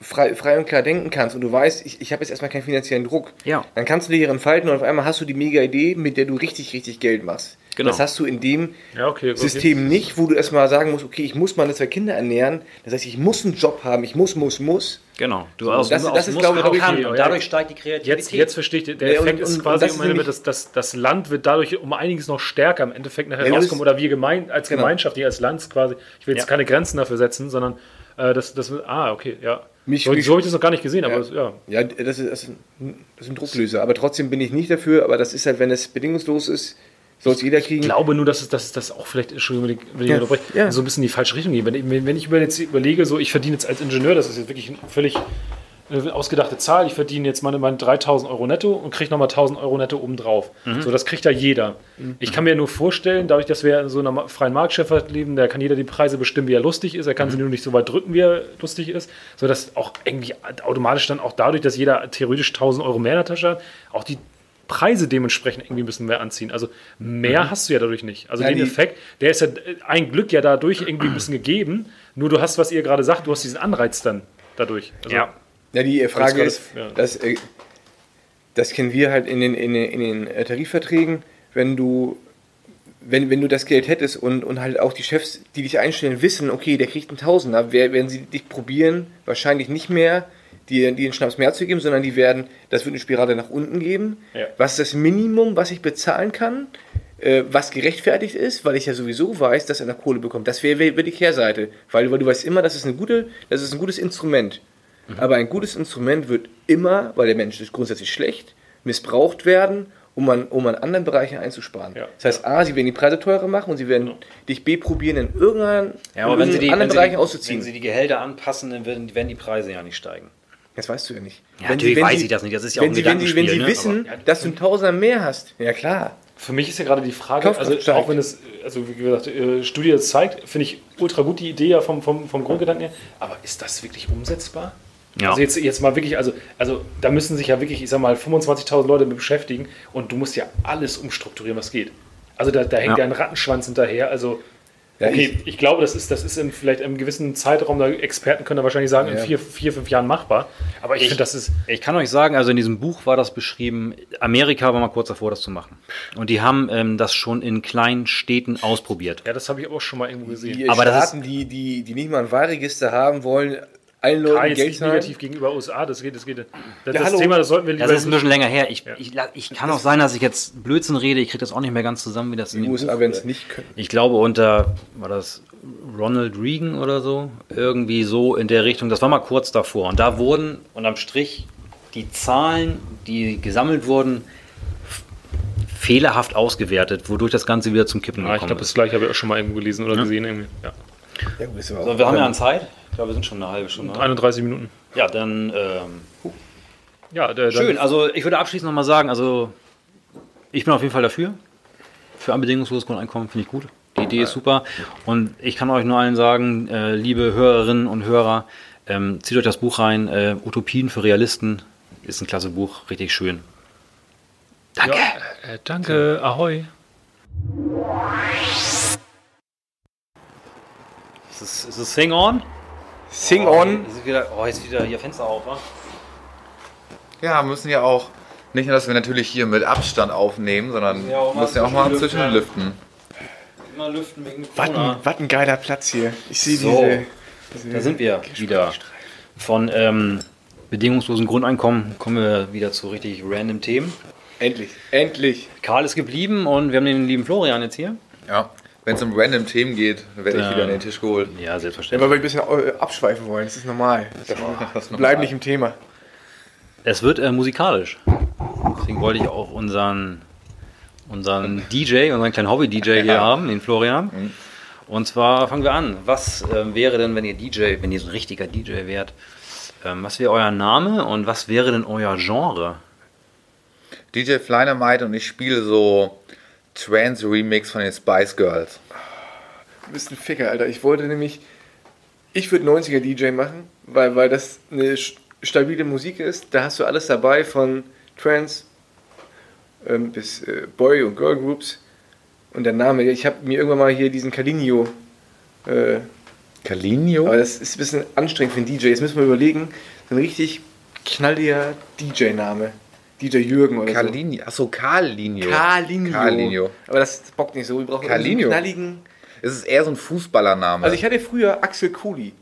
frei, frei und klar denken kannst und du weißt, ich, ich habe jetzt erstmal keinen finanziellen Druck, Ja. dann kannst du dich hier entfalten und auf einmal hast du die mega Idee, mit der du richtig, richtig Geld machst. Genau. Das hast du in dem Ja, okay, okay. System nicht, wo du erstmal sagen musst, okay, ich muss meine zwei Kinder ernähren. Das heißt, ich muss einen Job haben, ich muss, muss, muss. Genau. Du aus, das- aus das ist, glaube ich, kann. Und dadurch steigt die Kreativität. Jetzt, jetzt verstehe ich, der Ja, und- Effekt ist und- und quasi das ist das, das, das Land wird dadurch um einiges noch stärker im Endeffekt nachher Ja, rauskommen. ist- Oder wir gemein, als Genau. Gemeinschaft, nicht als Land quasi. Ich will jetzt Ja. keine Grenzen dafür setzen, sondern äh, das, das, ah, okay, ja. Mich- so mich- so habe ich das noch gar nicht gesehen, aber Ja. das, ja. Ja, das ist, das, ist ein, das ist ein Drucklöser. Aber trotzdem bin ich nicht dafür. Aber das ist halt, wenn es bedingungslos ist, soll es jeder kriegen. Ich glaube nur, dass es dass das auch vielleicht, Entschuldigung, wenn ich- Ja, so ein bisschen in die falsche Richtung geht. Wenn, ich- wenn ich mir jetzt überlege, so ich verdiene jetzt als Ingenieur, das ist jetzt wirklich eine völlig eine ausgedachte Zahl, ich verdiene jetzt meine, meine 3000 Euro netto und kriege nochmal 1000 Euro netto obendrauf. So, das kriegt ja jeder. Ich kann mir nur vorstellen, dadurch, dass wir in so einer freien Marktschifffahrt leben, da kann jeder die Preise bestimmen, wie er lustig ist. Er kann sie nur nicht so weit drücken, wie er lustig ist. So dass auch irgendwie automatisch dann auch dadurch, dass jeder theoretisch 1000 Euro mehr in der Tasche hat, auch die Preise dementsprechend irgendwie ein bisschen mehr anziehen. Also mehr hast du ja dadurch nicht. Also Ja, den Effekt, der ist ja ein Glück ja dadurch irgendwie ein bisschen gegeben. Nur du hast, was ihr gerade sagt, du hast diesen Anreiz dann dadurch. Also, Ja. Ja, die Frage ist, ja. dass, äh, das kennen wir halt in den, in den, in den äh, Tarifverträgen, wenn du, wenn, wenn du das Geld hättest und, und halt auch die Chefs, die dich einstellen, wissen, okay, der kriegt einen Tausender, wer- werden sie dich probieren, wahrscheinlich nicht mehr, dir, dir den Schnaps mehr zu geben, sondern die werden, das wird eine Spirale nach unten geben. Ja. Was ist das Minimum, was ich bezahlen kann? äh, was gerechtfertigt ist, weil ich ja sowieso weiß, dass er eine Kohle bekommt. Das wäre wär die Kehrseite, weil, weil du weißt immer, das ist, eine gute, das ist ein gutes Instrument. Mhm. Aber ein gutes Instrument wird immer, weil der Mensch ist grundsätzlich schlecht, missbraucht werden, um an, um an anderen Bereichen einzusparen. Ja. Das heißt, A, sie werden die Preise teurer machen und sie werden dich B probieren, in irgendeinem Ja, sie die, anderen Bereichen die, auszuziehen. wenn sie die Gehälter anpassen, dann werden, werden die Preise ja nicht steigen. Das weißt du ja nicht. Ja, natürlich weiß ich das nicht. Das ist ja auch wenn ein sie, wenn sie, wenn sie ne? wissen, dass du einen Tausender mehr hast, ja klar. Für mich ist ja gerade die Frage, also steigt. auch wenn es, also wie gesagt, äh, Studie das zeigt, finde ich ultra gut die Idee ja vom, vom, vom Grundgedanken her, aber ist das wirklich umsetzbar? Ja. Also jetzt, jetzt mal wirklich, also, also da müssen sich ja wirklich, ich sag mal, 25.000 Leute mit beschäftigen und du musst ja alles umstrukturieren, was geht. Also da, da hängt Ja. ja, ein Rattenschwanz hinterher, also Ja, Okay, ich glaube, das ist, das ist in vielleicht einem gewissen Zeitraum, da Experten können da wahrscheinlich sagen, in Ja. vier, vier, fünf Jahren machbar. Aber ich, Ich- finde, das ist. Ich kann euch sagen, also in diesem Buch war das beschrieben, Amerika war mal kurz davor, das zu machen. Und die haben ähm, das schon in kleinen Städten ausprobiert. Ja, das habe ich auch schon mal irgendwo gesehen. Die Aber das Staaten, die, die, die nicht mal ein Wahlregister haben wollen, allen Leuten jetzt Geld zahlen. negativ gegenüber USA, das geht, das geht. Das, das hallo. Thema, das sollten wir lieber. Das ist ein bisschen länger her. Ich, ich, la- ich kann auch sein, dass ich jetzt Blödsinn rede. Ich kriege das auch nicht mehr ganz zusammen, wie das in Die dem USA Buch werden es nicht können. Ich glaube unter, war das Ronald Reagan oder so? Irgendwie so in der Richtung. Das war mal kurz davor. Und da wurden unterm Strich die Zahlen, die gesammelt wurden, fehlerhaft ausgewertet, wodurch das Ganze wieder zum Kippen Ah, ich gekommen glaube, das ist. gleiche habe ich auch schon mal irgendwo gelesen oder gesehen. Irgendwie. Ja. Ja, gut, So, wir haben ja an Zeit. Ich glaube, wir sind schon eine halbe Stunde. 31 Minuten. Ja, dann ähm, Ja, der, schön. Dann, Also ich würde abschließend nochmal sagen, also ich bin auf jeden Fall dafür. Für ein bedingungsloses Grundeinkommen finde ich gut. Die Idee ist super. Und ich kann euch nur allen sagen, äh, liebe Hörerinnen und Hörer, ähm, zieht euch das Buch rein. Äh, Utopien für Realisten ist ein klasse Buch, richtig schön. Danke. ja, äh, danke, ahoi. Ist es, ist es Sing On? Sing Oh, on. Ist wieder, oh, jetzt wieder hier Fenster auf, wa? Ja, müssen ja auch, nicht nur, dass wir natürlich hier mit Abstand aufnehmen, sondern Ja, auch müssen ja auch mal zwischenlüften, zwischen ja. lüften. Immer lüften wegen Was ein, was ein geiler Platz hier. Ich sehe So. diese, diese. Da sind wir wieder. Von ähm, bedingungslosen Grundeinkommen kommen wir wieder zu richtig random Themen. Endlich. Endlich. Karl ist geblieben und wir haben den lieben Florian jetzt hier. Ja, wenn es um random Themen geht, werde ich Ja. wieder an den Tisch geholt. Ja, Ja, selbstverständlich. weil wir ein bisschen äh, abschweifen wollen. Das ist normal. Das ist normal. Bleib nicht im Thema. Es wird äh, musikalisch. Deswegen wollte ich auch unseren, unseren DJ, unseren kleinen Hobby-DJ hier haben, den Florian. Und zwar fangen wir an. Was ähm, wäre denn, wenn ihr DJ, wenn ihr so ein richtiger DJ wärt, ähm, was wäre euer Name und was wäre denn euer Genre? DJ Fleinermite und ich spiele so Trance-Remix von den Spice Girls. Du bist ein Ficker, Alter. Ich wollte nämlich. Ich würde 90er DJ machen, weil, weil das eine stabile Musik ist. Da hast du alles dabei, von Trance ähm, bis äh, Boy- und Girl Groups. Und der Name, ich habe mir irgendwann mal hier diesen Calinio. Äh, Calinio? aber das ist ein bisschen anstrengend für einen DJ. Jetzt müssen wir überlegen, so ein richtig knalliger DJ-Name. DJ Jürgen oder Calinio. Achso, Carlinio. so. Calinio. Calinio. Aber das bockt nicht so. Wir brauchen so einen knalligen. Es ist eher so ein Fußballername. Also ich hatte früher Axel Cooley.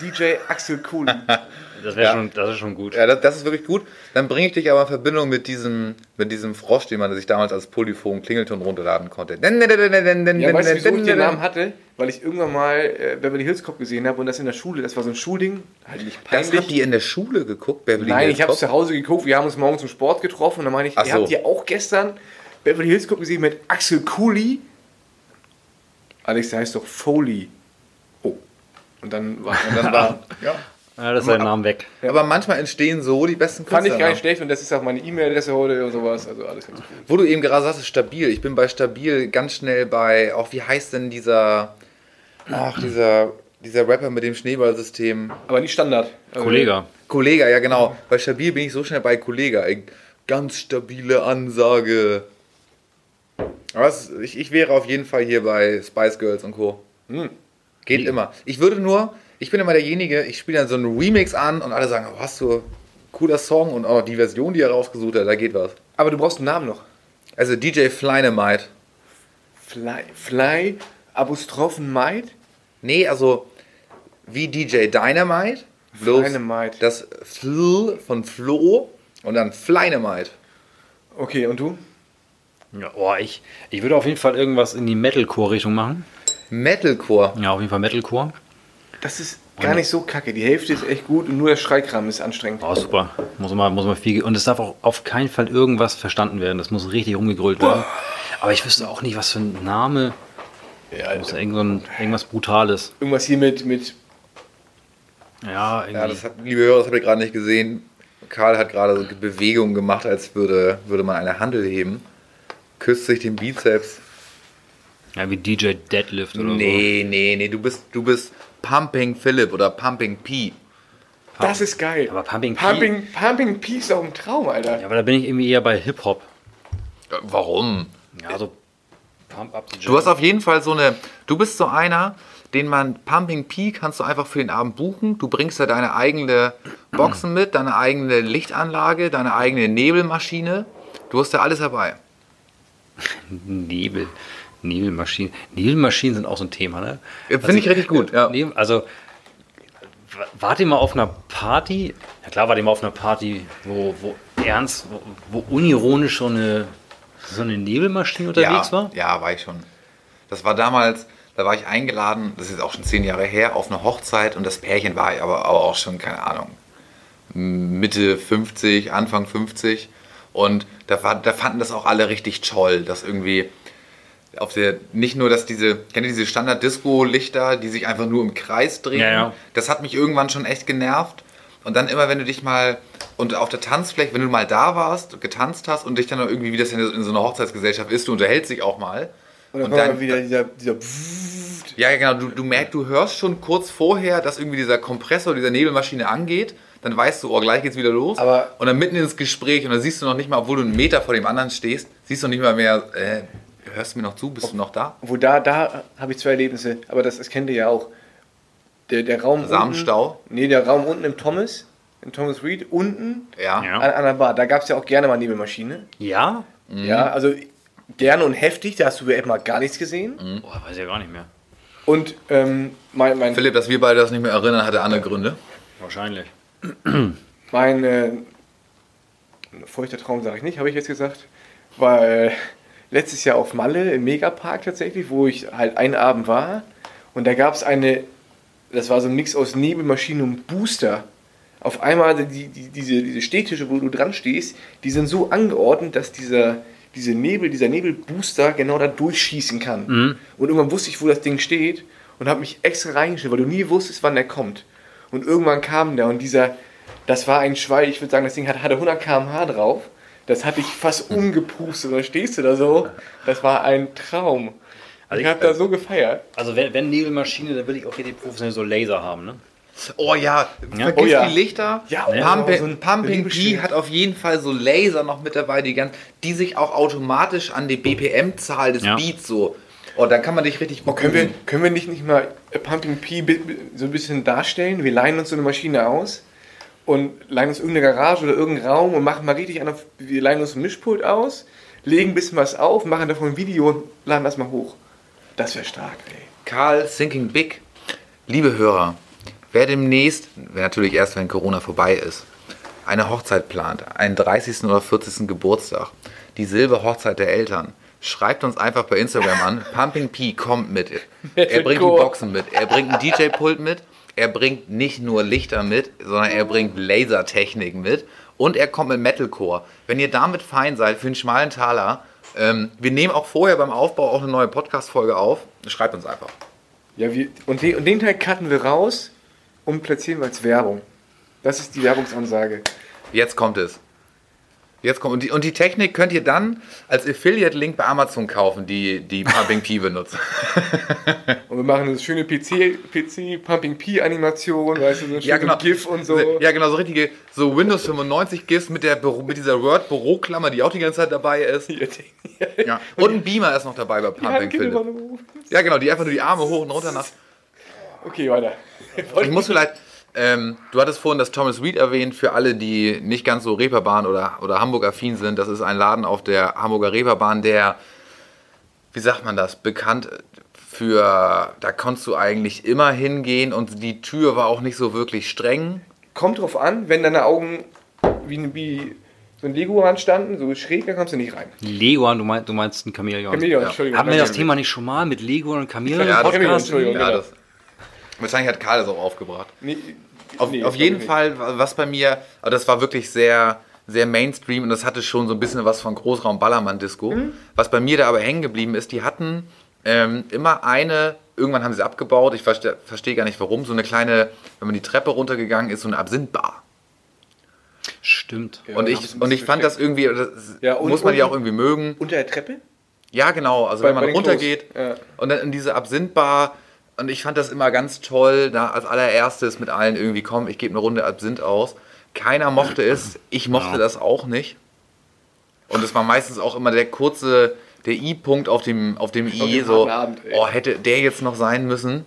DJ Axel Cooley. Das wäre Ja. schon, das ist schon gut. ja, das, das ist wirklich gut. Dann bringe ich dich aber in Verbindung mit diesem, mit diesem Frosch, den man sich damals als Polyphon Klingelton runterladen konnte. Ja, weißt du, wieso ich den Namen hatte? Weil ich irgendwann mal äh, Beverly Hills Cop gesehen habe und das in der Schule, das war so ein Schulding. Halt nicht Das peinlich. habt ihr in der Schule geguckt, Beverly Nein, Hills ich habe es zu Hause geguckt. Wir haben uns morgens zum Sport getroffen und dann meine ich, Ach ihr so. habt ja auch gestern Beverly Hills Cop gesehen mit Axel Cooley. Alex, der heißt doch Foley. Oh. Und dann war, und dann war Ja. Ja, das ist sein Name weg. Aber manchmal entstehen so die besten fand ich gar nicht schlecht und das ist auch meine E-Mail-Adresse heute und sowas. Also alles ganz gut. Wo du eben gerade sagst, stabil. Ich bin bei stabil ganz schnell bei, auch wie heißt denn dieser, ach, dieser, dieser Rapper mit dem Schneeballsystem? Aber nicht Standard. Also, Kollege. Kollega, ja genau. Bei stabil bin ich so schnell bei Kollega. Ey, Ganz stabile Ansage. Aber es, ich, ich wäre auf jeden Fall hier bei Spice Girls und Co. Hm. Geht immer. Ich würde nur, ich bin immer derjenige, ich spiele dann so einen Remix an und alle sagen, oh, hast du cooler Song und auch die Version, die er rausgesucht hat, da geht was. Aber du brauchst einen Namen noch. Also DJ Fleinemite. Fly, Fly, Apostrophen Might. Nee, also wie DJ Dynamite. bloß Dynamite. Das Fl von Flo und dann Fleinemite. Okay, und du? Ja, oh, ich, ich würde auf jeden Fall irgendwas in die Metalcore-Richtung machen. Metalcore. Ja, auf jeden Fall Metalcore. Das ist gar nicht so kacke. Die Hälfte ist echt gut und nur der Schreikram ist anstrengend. Oh, super. Muss man, muss man viel. Und es darf auch auf keinen Fall irgendwas verstanden werden. Das muss richtig rumgegrölt werden. Aber ich wüsste auch nicht, was für ein Name. Ja, Muss irgend so ein, irgendwas Brutales. Irgendwas hier mit, mit Ja, irgendwie. Ja, das hat, liebe Hörer, das habt ihr gerade nicht gesehen. Karl hat gerade so Bewegungen gemacht, als würde, würde man eine Handel heben. Küsst sich den Bizeps. ja, wie DJ Deadlift oder Nee, nee, nee, du bist, du bist Pumping Philip oder Pumping P. Das ist geil. Aber Pumping P- Pumping, Pumping P ist auch ein Traum, Alter. Ja, aber da bin ich irgendwie eher bei Hip-Hop. Warum? Ja, so Pump up the Du hast auf jeden Fall so eine. Du bist so einer, den man Pumping P kannst du einfach für den Abend buchen. Du bringst da deine eigene Boxen mit, deine eigene Lichtanlage, deine eigene Nebelmaschine. Du hast da alles dabei. Nebel. Nebelmaschinen. Nebelmaschinen sind auch so ein Thema, ne? Ja, Finde ich richtig gut, ja. Nebel- Also, wart ihr mal auf einer Party? Ja klar, wart ihr mal auf einer Party, wo, wo ernst, wo, wo unironisch so eine, so eine Nebelmaschine unterwegs ja, war? Ja, war ich schon. Das war damals, da war ich eingeladen, das ist auch schon zehn Jahre her, auf eine Hochzeit und das Pärchen war ich aber, aber auch schon, keine Ahnung, Mitte 50, Anfang 50. Und da, war, da fanden das auch alle richtig toll, dass irgendwie auf der, nicht nur, dass diese, kennt ihr diese Standard-Disco-Lichter, die sich einfach nur im Kreis drehen? Ja, ja. Das hat mich irgendwann schon echt genervt. Und dann immer, wenn du dich mal, und auf der Tanzfläche, wenn du mal da warst, getanzt hast und dich dann irgendwie, wie das in so einer Hochzeitsgesellschaft ist, du unterhältst dich auch mal. Und dann Und kommt dann- wieder dieser, dieser Ja, ja, genau. Du, du merkst, du hörst schon kurz vorher, dass irgendwie dieser Kompressor dieser Nebelmaschine angeht. Dann weißt du, oh, gleich geht's wieder los. Aber- und dann mitten ins Gespräch und dann siehst du noch nicht mal, obwohl du einen Meter vor dem anderen stehst, siehst du noch nicht mal mehr, äh, hörst du mir noch zu? Bist du noch da? Wo da, da habe ich zwei Erlebnisse, aber das, das kennt ihr ja auch. Der, der Raum Samenstau? Unten, nee, der Raum unten im Thomas, im Thomas Reed, unten Ja. Ja. an, an der Bar, da gab es ja auch gerne mal Nebelmaschine. Ja? Ja, also gerne und heftig, da hast du echt mal gar nichts gesehen. Boah, weiß ich ja gar nicht mehr. Und ähm, mein, mein, Philipp, dass wir beide das nicht mehr erinnern, hatte andere Gründe. Wahrscheinlich. mein äh, feuchter Traum sage ich nicht, habe ich jetzt gesagt, weil letztes Jahr auf Malle im Megapark tatsächlich, wo ich halt einen Abend war und da gab es eine, das war so ein Mix aus Nebelmaschine und Booster. Auf einmal die, die, diese, diese Stehtische, wo du dran stehst, die sind so angeordnet, dass dieser, diese Nebel, dieser Nebelbooster genau da durchschießen kann. Und irgendwann wusste ich, wo das Ding steht und habe mich extra reingestellt, weil du nie wusstest, wann der kommt. Und irgendwann kam der und dieser, das war ein Schwein, ich würde sagen, das Ding hat, hatte 100 km/h drauf. Das hatte ich fast umgepustet. Und dann stehst du da so. Das war ein Traum. Also ich ich- habe da so gefeiert. Also wenn, wenn Nebelmaschine, dann will ich auch richtig professionell so Laser haben, ne? Oh ja, Ja. vergiss Oh ja. die Lichter. Ja, Pumping, oh, so ein Pumping P hat auf jeden Fall so Laser noch mit dabei, die, ganz, die sich auch automatisch an die BPM-Zahl des Ja. Beats so. Oh, dann kann man dich richtig Oh, können, wir, können wir nicht, nicht mal Pumping P so ein bisschen darstellen? Wir leihen uns so eine Maschine aus und leihen uns irgendeine Garage oder irgendeinen Raum und machen mal richtig an. Wir leihen uns ein Mischpult aus, legen ein bisschen was auf, machen davon ein Video und laden das mal hoch. Das wäre stark, ey. Karl Thinking Big. Liebe Hörer, wer demnächst, natürlich erst wenn Corona vorbei ist, eine Hochzeit plant, einen 30. oder 40. Geburtstag, die Silberhochzeit der Eltern, schreibt uns einfach bei Instagram an. Pumping P kommt mit. Er bringt die. Boxen mit, er bringt ein DJ-Pult mit, er bringt nicht nur Lichter mit, sondern er bringt Lasertechnik mit und er kommt mit Metalcore. Wenn ihr damit fein seid für einen schmalen Taler, ähm, wir nehmen auch vorher beim Aufbau auch eine neue Podcast-Folge auf. Schreibt uns einfach. Ja, wir, und, den, und den Teil cutten wir raus und platzieren wir als Werbung. Das ist die Werbungsansage. Jetzt kommt es. Jetzt kommt und die, und die Technik könnt ihr dann als Affiliate-Link bei Amazon kaufen, die die Pumping P benutzt. Und wir machen eine schöne PC, PC Pumping P Animation, weißt du, so ein Ja, genau. GIF und so. Ja, genau, so richtige so Windows 95 GIFs mit der mit dieser Word Büroklammer, die auch die ganze Zeit dabei ist. Ja. Und ein Beamer ist noch dabei bei Pumping nur hoch. Ja, genau, die einfach nur die Arme hoch und runter nach. Okay, weiter. Ich muss vielleicht, ähm, du hattest vorhin das Thomas Reed erwähnt, für alle, die nicht ganz so Reeperbahn oder, oder Hamburg-affin sind. Das ist ein Laden auf der Hamburger Reeperbahn, der, wie sagt man das, bekannt für, da konntest du eigentlich immer hingehen und die Tür war auch nicht so wirklich streng. Kommt drauf an, wenn deine Augen wie, wie so ein Lego standen, so schräg, dann kommst du nicht rein. Leguan, du, meinst, du meinst ein Chamäleon. Chameleon, Ja. Entschuldigung. Haben wir das Chameleon. Thema nicht schon mal mit Lego und Chamäleon Ja, im Chamäleon, Podcast? Entschuldigung. Ja, genau. das, wahrscheinlich hat Karl das auch aufgebracht. Nee, Auf, nee, auf jeden. Fall, was bei mir, aber das war wirklich sehr, sehr Mainstream und das hatte schon so ein bisschen was von Großraum Ballermann Disco. Mhm. Was bei mir da aber hängen geblieben ist, die hatten ähm, immer eine, irgendwann haben sie abgebaut, ich verstehe versteh gar nicht warum, so eine kleine, wenn man die Treppe runtergegangen ist, so eine Absinthbar. Stimmt. Ja, und ich, und ich fand das irgendwie, das Ja, und- muss man ja auch irgendwie mögen. Unter der Treppe? Ja, genau. Also Bei- wenn man runtergeht ja. und dann in diese Absinthbar. Und ich fand das immer ganz toll, da als allererstes mit allen irgendwie kommen, ich gebe eine Runde Absinth aus. Keiner mochte es, ich mochte Ja. das auch nicht. Und es war meistens auch immer der kurze der I-Punkt auf dem, auf dem I, dem so, Abend, oh, hätte der jetzt noch sein müssen?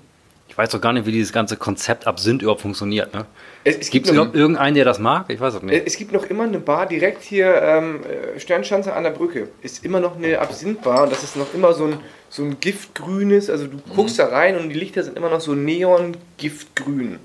Ich weiß doch gar nicht, wie dieses ganze Konzept Absinth überhaupt funktioniert. Ne? Es, es Gibt es noch, irgendeinen, der das mag? Ich weiß auch nicht. es gibt noch immer eine Bar direkt hier, ähm, äh, Sternschanze an der Brücke. Ist immer noch eine Absinthbar und das ist noch immer so ein, so ein giftgrünes, also du guckst da rein und die Lichter sind immer noch so neon-giftgrün.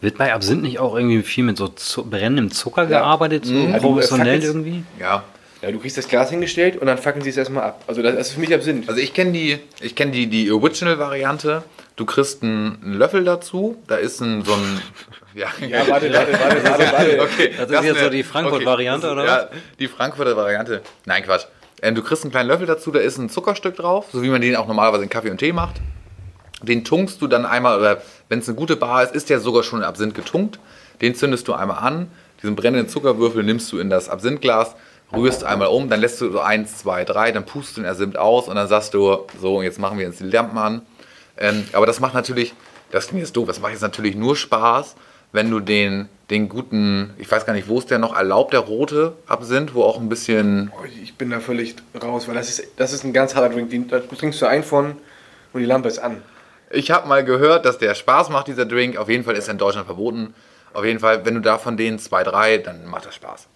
Wird bei Absinth nicht auch irgendwie viel mit so Zu brennendem Zucker gearbeitet? So Mhm. Ja, professionell fackelst- irgendwie? Ja. Ja, du kriegst das Glas hingestellt und dann fackeln sie es erstmal ab. Also das, das ist für mich Absinth. Also ich kenne die, ich kenne die, die Original-Variante. Du kriegst einen, einen Löffel dazu. Da ist ein, so ein. Ja, Ja, warte, warte, warte, warte, warte. Okay, Das ist jetzt so die eine- Frankfurt-Variante, das ist- oder Ja, die Frankfurter Variante. Nein, Quatsch. Ähm, du kriegst einen kleinen Löffel dazu, da ist ein Zuckerstück drauf, so wie man den auch normalerweise in Kaffee und Tee macht. Den tunkst du dann einmal, oder wenn es eine gute Bar ist, ist der sogar schon in Absinth getunkt. Den zündest du einmal an. Diesen brennenden Zuckerwürfel nimmst du in das Absinthglas, rührst einmal um, dann lässt du so eins, zwei, drei, dann pustest du den Absinth aus und dann sagst du, so, jetzt machen wir jetzt die Lampen an. Ähm, aber das macht natürlich, das klingt jetzt doof, das macht jetzt natürlich nur Spaß, wenn du den, den guten, ich weiß gar nicht, wo ist der noch erlaubt, der rote Absinth, wo auch ein bisschen, Oh, Ich bin da völlig raus, weil das ist, das ist ein ganz harter Drink. Den, da trinkst du einen von und die Lampe ist an. ich habe mal gehört, dass der Spaß macht, dieser Drink. Auf jeden Fall ist er in Deutschland verboten. Auf jeden Fall, wenn du da von denen zwei, drei, dann macht das Spaß.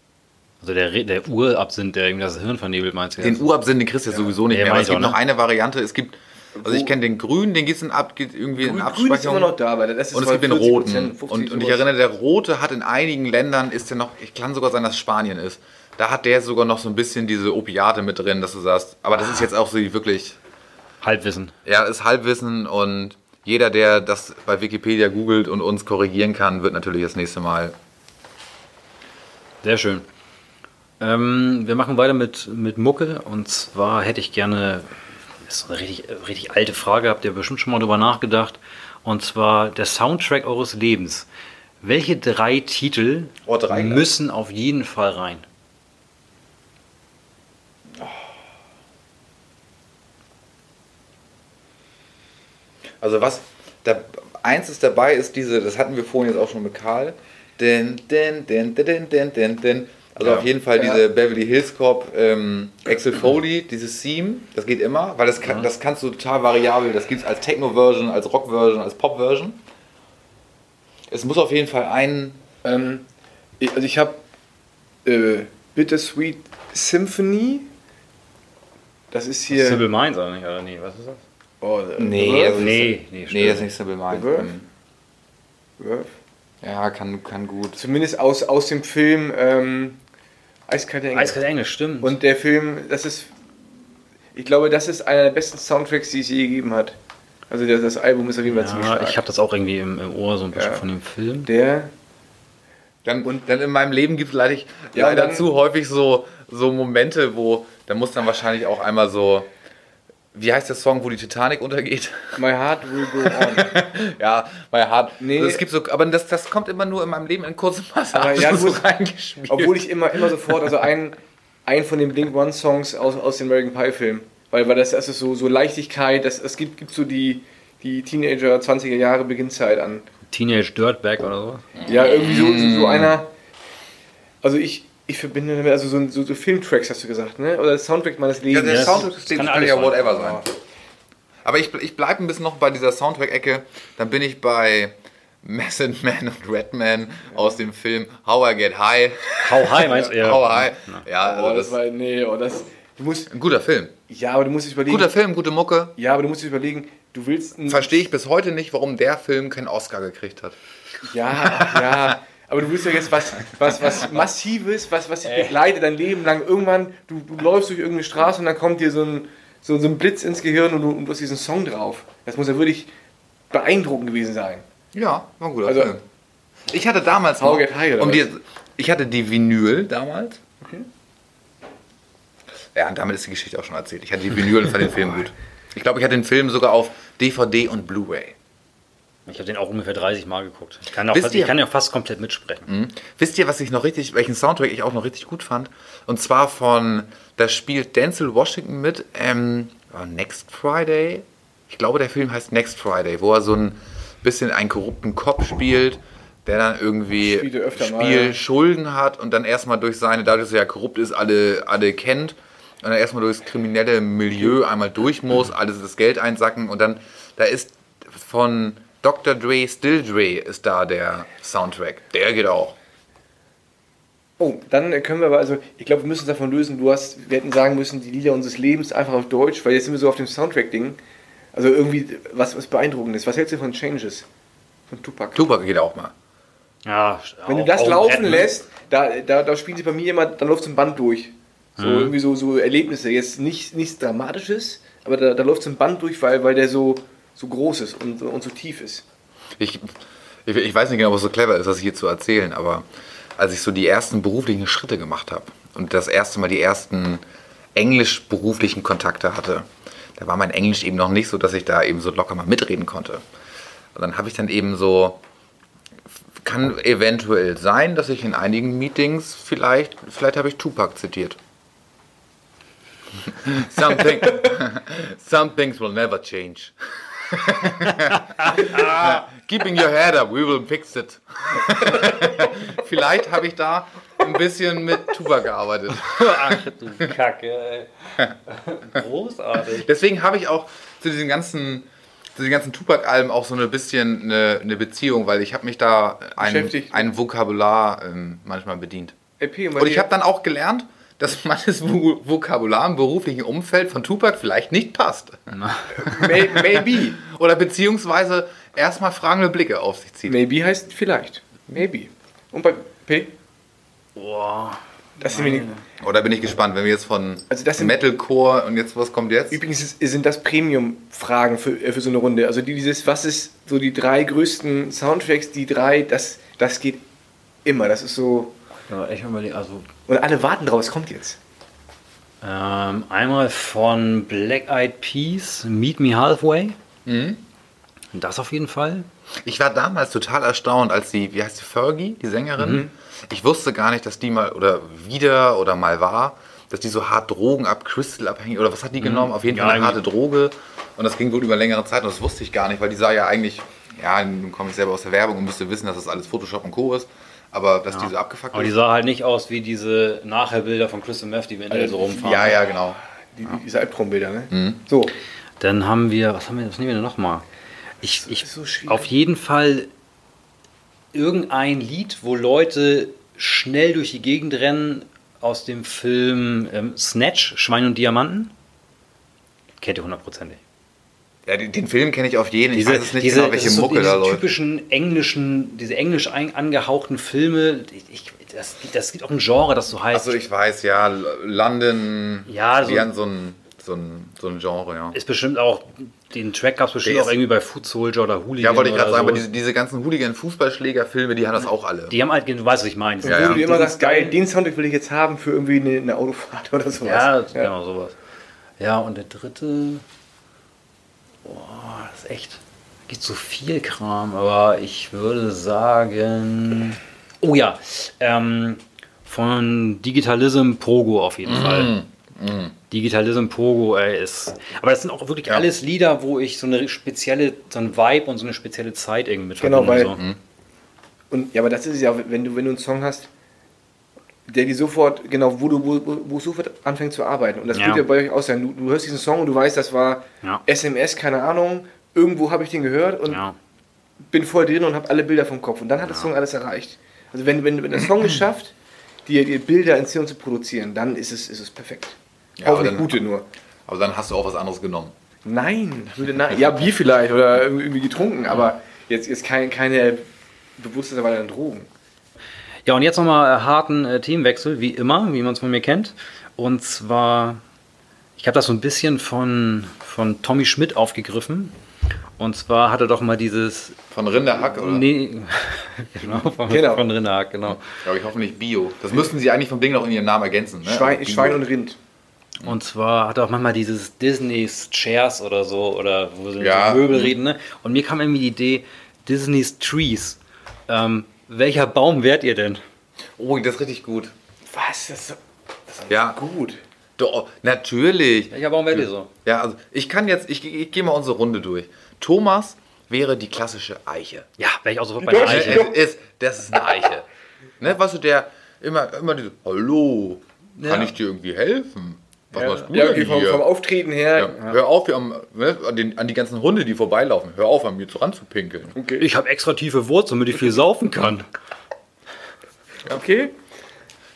Also der, der Urabsinth, der irgendwie das Hirn vernebelt, meinst du? Den jetzt? Urabsinth, den kriegst du ja sowieso nicht Ja, mehr. Aber es gibt auch, noch ne? eine Variante. Es gibt, also ich kenne den grünen, den gibt es in Ab, geht irgendwie in Grün, grün Abspeicherung. ist immer noch da, aber das ist Und es gibt den 40%, roten. 50 Und, und ich erinnere, der rote hat in einigen Ländern, ist der noch, ich kann sogar sein, dass es Spanien ist. Da hat der sogar noch so ein bisschen diese Opiate mit drin, dass du sagst, aber das ist jetzt auch so wirklich, Halbwissen. ja, ist Halbwissen und jeder, der das bei Wikipedia googelt und uns korrigieren kann, wird natürlich das nächste Mal. Sehr schön. Ähm, wir machen weiter mit, mit Mucke. Und zwar hätte ich gerne, ist eine richtig, richtig alte Frage, habt ihr bestimmt schon mal drüber nachgedacht. Und zwar der Soundtrack eures Lebens. Welche drei Titel oh, drei, ne? müssen ja. auf jeden Fall rein? Oh. Also was, da, eins ist dabei, ist diese, das hatten wir vorhin jetzt auch schon mit Karl, denn, denn, denn, denn, denn, denn, denn, also Ja. auf jeden Fall Ja. diese Beverly Hills Cop ähm, Axel Foley, dieses Theme, das geht immer, weil das, kann, das kannst du total variabel, das gibt es als Techno-Version, als Rock-Version, als Pop-Version. Es muss auf jeden Fall ein, Ähm, ich, also ich habe äh, Bittersweet Symphony. Das ist hier. Simple Minds oder nicht? Oder nee, was ist das? Oh, äh, Nee, das ist- Nee, nee, nee, das ist nicht Simple Minds. Ähm, ja, kann, kann gut. Zumindest aus, aus dem Film ähm, Eiskalte Engel. Eiskalt Englisch, stimmt. Und der Film, das ist. Ich glaube, das ist einer der besten Soundtracks, die es je gegeben hat. Also das, das Album ist auf jeden Fall ziemlich ja, stark. ich habe das auch irgendwie im, im Ohr, so ein bisschen Ja. von dem Film. der. Dann, und dann in meinem Leben gibt es leider, Ja, leider dann- zu häufig so, so Momente, wo, da muss dann wahrscheinlich auch einmal so, wie heißt der Song, wo die Titanic untergeht? My Heart Will Go On. ja, My Heart. Nee. Also es gibt so, aber das, das kommt immer nur in meinem Leben in kurzen Passagen ja, so reingespielt. Obwohl ich immer, immer sofort, also ein, ein von den Blink One Songs aus, aus dem American Pie Film. Weil, weil das, das ist so, so Leichtigkeit, das, es gibt, gibt so die, die Teenager 20er Jahre Beginnzeit an. Teenage Dirtbag oder so. Ja, irgendwie so, so einer. Also ich, ich verbinde damit, also so, so, so Filmtracks hast du gesagt, ne? Oder Soundtrack meines ja, Lebens. der das- Soundtrack das steht kann ja whatever sein. Aber ich, ich bleibe ein bisschen noch bei dieser Soundtrack-Ecke. Dann bin ich bei Method Man und Redman aus dem Film How I Get High. How High meinst du? Ja. How High. Ja, oh, also das das war, nee, oh, das, du musst, ein guter Film. ja, aber du musst dich überlegen, Guter Film, gute Mucke. ja, aber du musst dich überlegen, du willst Verstehe ich bis heute nicht, warum der Film keinen Oscar gekriegt hat. Ja, ja. Aber du willst ja jetzt was, was, was Massives, was, was dich begleitet dein Leben lang. Irgendwann, du, du läufst durch irgendeine Straße und dann kommt dir so ein, so, so ein Blitz ins Gehirn und du, und du hast diesen Song drauf. Das muss ja wirklich beeindruckend gewesen sein. Ja, war guter Also- Film. Ich hatte damals noch, High um die, ich hatte die Vinyl damals. Ja, und damit ist die Geschichte auch schon erzählt. Ich hatte die Vinyl und fand den Film gut. Ich glaube, ich hatte den Film sogar auf DVD und Blu-ray. Ich habe den auch ungefähr 30 Mal geguckt. Ich kann, auch fast, ihr- ich kann ja fast komplett mitsprechen. Mhm. Wisst ihr, was ich noch richtig, welchen Soundtrack ich auch noch richtig gut fand? Und zwar von, da spielt Denzel Washington mit, ähm, oh, Next Friday. Ich glaube, der Film heißt Next Friday, wo er so ein bisschen einen korrupten Cop spielt, der dann irgendwie öfter mal, Spiel ja. Schulden hat und dann erstmal durch seine, dadurch, dass er ja korrupt ist, alle, alle kennt und dann erstmal durchs kriminelle Milieu einmal durch muss, alles das Geld einsacken und dann, da ist von Dr. Dre, Still Dre ist da der Soundtrack. Der geht auch. Oh, dann können wir aber, also ich glaube, wir müssen uns davon lösen, du hast, wir hätten sagen müssen, die Lieder unseres Lebens einfach auf Deutsch, weil jetzt sind wir so auf dem Soundtrack-Ding. Also irgendwie was, was beeindruckendes. Was hältst du von Changes? Von Tupac? Tupac geht auch mal. Ja, Wenn du auch- das auch laufen Brett, ne? lässt, da, da, da spielen sie bei mir immer, dann läuft so ein Band durch. So Mhm. irgendwie so, so Erlebnisse. Jetzt nicht, nichts Dramatisches, aber da, da läuft so ein Band durch, weil, weil der so, so groß ist und, und so tief ist. Ich, ich, ich weiß nicht genau, was so clever ist, das hier zu erzählen, aber als ich so die ersten beruflichen Schritte gemacht habe und das erste Mal die ersten englisch-beruflichen Kontakte hatte, da war mein Englisch eben noch nicht so, dass ich da eben so locker mal mitreden konnte. Und dann habe ich dann eben so, kann eventuell sein, dass ich in einigen Meetings vielleicht, vielleicht habe ich Tupac zitiert. Something, some things will never change. Keeping your head up, we will fix it. Vielleicht habe ich da ein bisschen mit Tuba gearbeitet. Ach du Kacke, ey. Großartig. Deswegen habe ich auch zu diesen ganzen, zu den ganzen Tupac-Alben auch so ein bisschen eine, eine Beziehung, weil ich habe mich da ein, ein Vokabular ähm, manchmal bedient. LP, Und ich habe dann auch gelernt, dass manches Vo- Vokabular im beruflichen Umfeld von Tupac vielleicht nicht passt. May, maybe. Oder beziehungsweise erstmal fragende Blicke auf sich zieht. Maybe heißt vielleicht. Maybe. Und bei P? Boah. Das sind wir Oder bin ich gespannt, wenn wir jetzt von Also das sind- Metalcore und jetzt was kommt jetzt? Übrigens ist- sind das Premium-Fragen für, äh, für so eine Runde. Also die- dieses, was ist so die drei größten Soundtracks, die drei, das, das geht immer. Das ist so. Ja, echt überlegen. Also, Und alle warten drauf, was kommt jetzt. ähm, einmal von Black Eyed Peas, Meet Me Halfway. Das auf jeden Fall. Ich war damals total erstaunt, als die, wie heißt die, Fergie, die Sängerin? Ich wusste gar nicht, dass die mal oder wieder oder mal war, dass die so hart Drogen ab, Crystal abhängig oder was hat die genommen? Auf jeden Ja, Fall eine harte Droge. Und das ging wohl über längere Zeit und das wusste ich gar nicht, weil die sah ja eigentlich, ja, nun komme ich selber aus der Werbung und müsste wissen, dass das alles Photoshop und Co. ist. Aber dass die so abgefuckt Aber die sah halt nicht aus wie diese Nachherbilder von Crystal Meth, die wir hinterher so rumfahren. Ja, ja, genau. Die, die- Diese Albtraumbilder, ne? So. Dann haben wir, was haben wir, was nehmen wir denn nochmal? Ich, ich, ist so auf jeden Fall irgendein Lied, wo Leute schnell durch die Gegend rennen aus dem Film ähm, Snatch, Schwein und Diamanten. Kennt ihr hundertprozentig. Ja, den, Film kenne ich auf jeden. Diese, ich weiß jetzt nicht diese, genau, das welche so, Mucke diese da läuft. typischen englischen, diese englisch ein- angehauchten Filme, ich, das, das gibt auch ein Genre, das so heißt. Achso, ich weiß, ja, London. Ja, die so- haben so ein, so, ein, so ein Genre, ja. ist bestimmt auch, den Track gab es bestimmt Der auch irgendwie bei Food Soldier oder Hooligan. Ja, wollte ich gerade sagen, so. aber diese, diese ganzen Hooligan-Fußballschläger-Filme, die haben das auch alle. Die haben halt, du weißt, was ich meine. Ja, ja. Du immer Die sagst, geil, den Soundtrack will ich jetzt haben für irgendwie eine, eine Autofahrt oder sowas. Ja, genau sowas. Ja, und der dritte. Boah, das ist echt. Gibt so viel Kram, aber ich würde sagen. Oh ja, ähm, von Digitalism Pogo auf jeden Fall. Digitalism Pogo, ey, ist. Aber das sind auch wirklich Ja. alles Lieder, wo ich so eine spezielle, so ein Vibe und so eine spezielle Zeit irgendwie mit Genau, weil- so. Und, ja, aber das ist es ja, wenn du, wenn du einen Song hast, der dir sofort, genau, wo du wo, wo, sofort anfängt zu arbeiten. Und das Ja. wird ja bei euch auch sein. Du, du hörst diesen Song und du weißt, das war Ja. SMS, keine Ahnung, irgendwo habe ich den gehört und Ja. bin voll drin und habe alle Bilder vom Kopf. Und dann hat der Song alles erreicht. Also wenn, wenn, wenn der Song es schafft, dir, dir Bilder ins Hirn zu produzieren, dann ist es, ist es perfekt. Ja, aber Hoffentlich dann- gute nur. Aber dann hast du auch was anderes genommen. Nein, würde nein. Ja, Bier vielleicht oder irgendwie getrunken, aber jetzt, jetzt kein, keine bewussterweise Drogen. Ja, und jetzt nochmal äh, harten äh, Themenwechsel, wie immer, wie man es von mir kennt. Und zwar, ich habe das so ein bisschen von, von Tommy Schmidt aufgegriffen. Und zwar hat er doch mal dieses. Von Rinderhack, oder? Nee, genau, von, Genau. von Rinderhack, genau. Glaube ich hoffentlich Bio. Das müssten sie eigentlich vom Ding noch in ihren Namen ergänzen. Ne? Schwein, Bio. Schwein und Rind. Und zwar hat er auch manchmal dieses Disney's Chairs oder so, oder wo sie Ja. so Möbel reden. Ne? Und mir kam irgendwie die Idee, Disney's Trees. Ähm, welcher Baum wärt ihr denn? Oh, das ist richtig gut. Was? Das ist, das ist Ja. gut. Doch, natürlich. Welcher Baum wärt ihr so? Ja, also ich kann jetzt, ich, ich gehe mal unsere Runde durch. Thomas wäre die klassische Eiche. Ja, wäre ich auch sofort bei der Eiche. Es ist, das ist eine Eiche. ne, weißt du, der immer, immer diese, hallo, kann Ja. ich dir irgendwie helfen? Was machst du Ja, denn okay, vom, hier? vom Auftreten her. Ja, Hör auf, wir haben, ne, an, den, an die ganzen Hunde, die vorbeilaufen. Hör auf, an mir zu ranzupinkeln. Ich habe extra tiefe Wurzeln, damit ich viel saufen kann. Okay.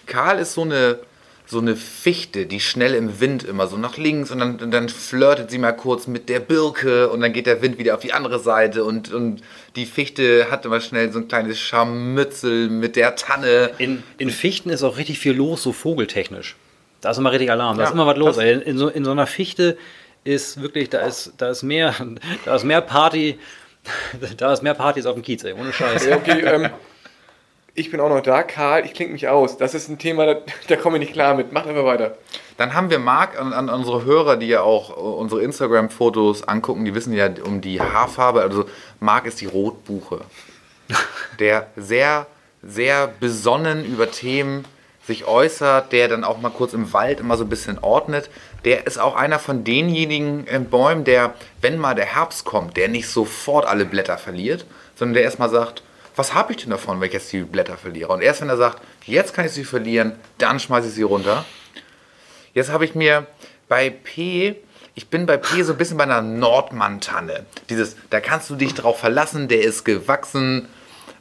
Karl ist so eine, so eine Fichte, die schnell im Wind immer so nach links und dann, und dann flirtet sie mal kurz mit der Birke und dann geht der Wind wieder auf die andere Seite und, und die Fichte hat immer schnell so ein kleines Scharmützel mit der Tanne. In, in Fichten ist auch richtig viel los, so vogeltechnisch. Da ist immer richtig Alarm, da Ja, ist immer was los. In, so, in so einer Fichte ist wirklich, da ist, da ist mehr, da ist mehr Party, da ist mehr Partys auf dem Kiez, ey, ohne Scheiß. Ja, okay, ähm, ich bin auch noch da. Karl, ich klinge mich aus. Das ist ein Thema, da, da komme ich nicht klar mit. Macht einfach weiter. Dann haben wir Marc an, an unsere Hörer, die ja auch äh, unsere Instagram-Fotos angucken, die wissen ja um die Haarfarbe. Also Marc ist die Rotbuche, der sehr, sehr besonnen über Themen sich äußert, der dann auch mal kurz im Wald immer so ein bisschen ordnet. Der ist auch einer von denjenigen Bäumen, der, wenn mal der Herbst kommt, der nicht sofort alle Blätter verliert, sondern der erstmal sagt, was habe ich denn davon, wenn ich jetzt die Blätter verliere? Und erst wenn er sagt, jetzt kann ich sie verlieren, dann schmeiße ich sie runter. Jetzt habe ich mir bei P, ich bin bei P so ein bisschen bei einer Nordmann-Tanne. Dieses, da kannst du dich drauf verlassen, der ist gewachsen.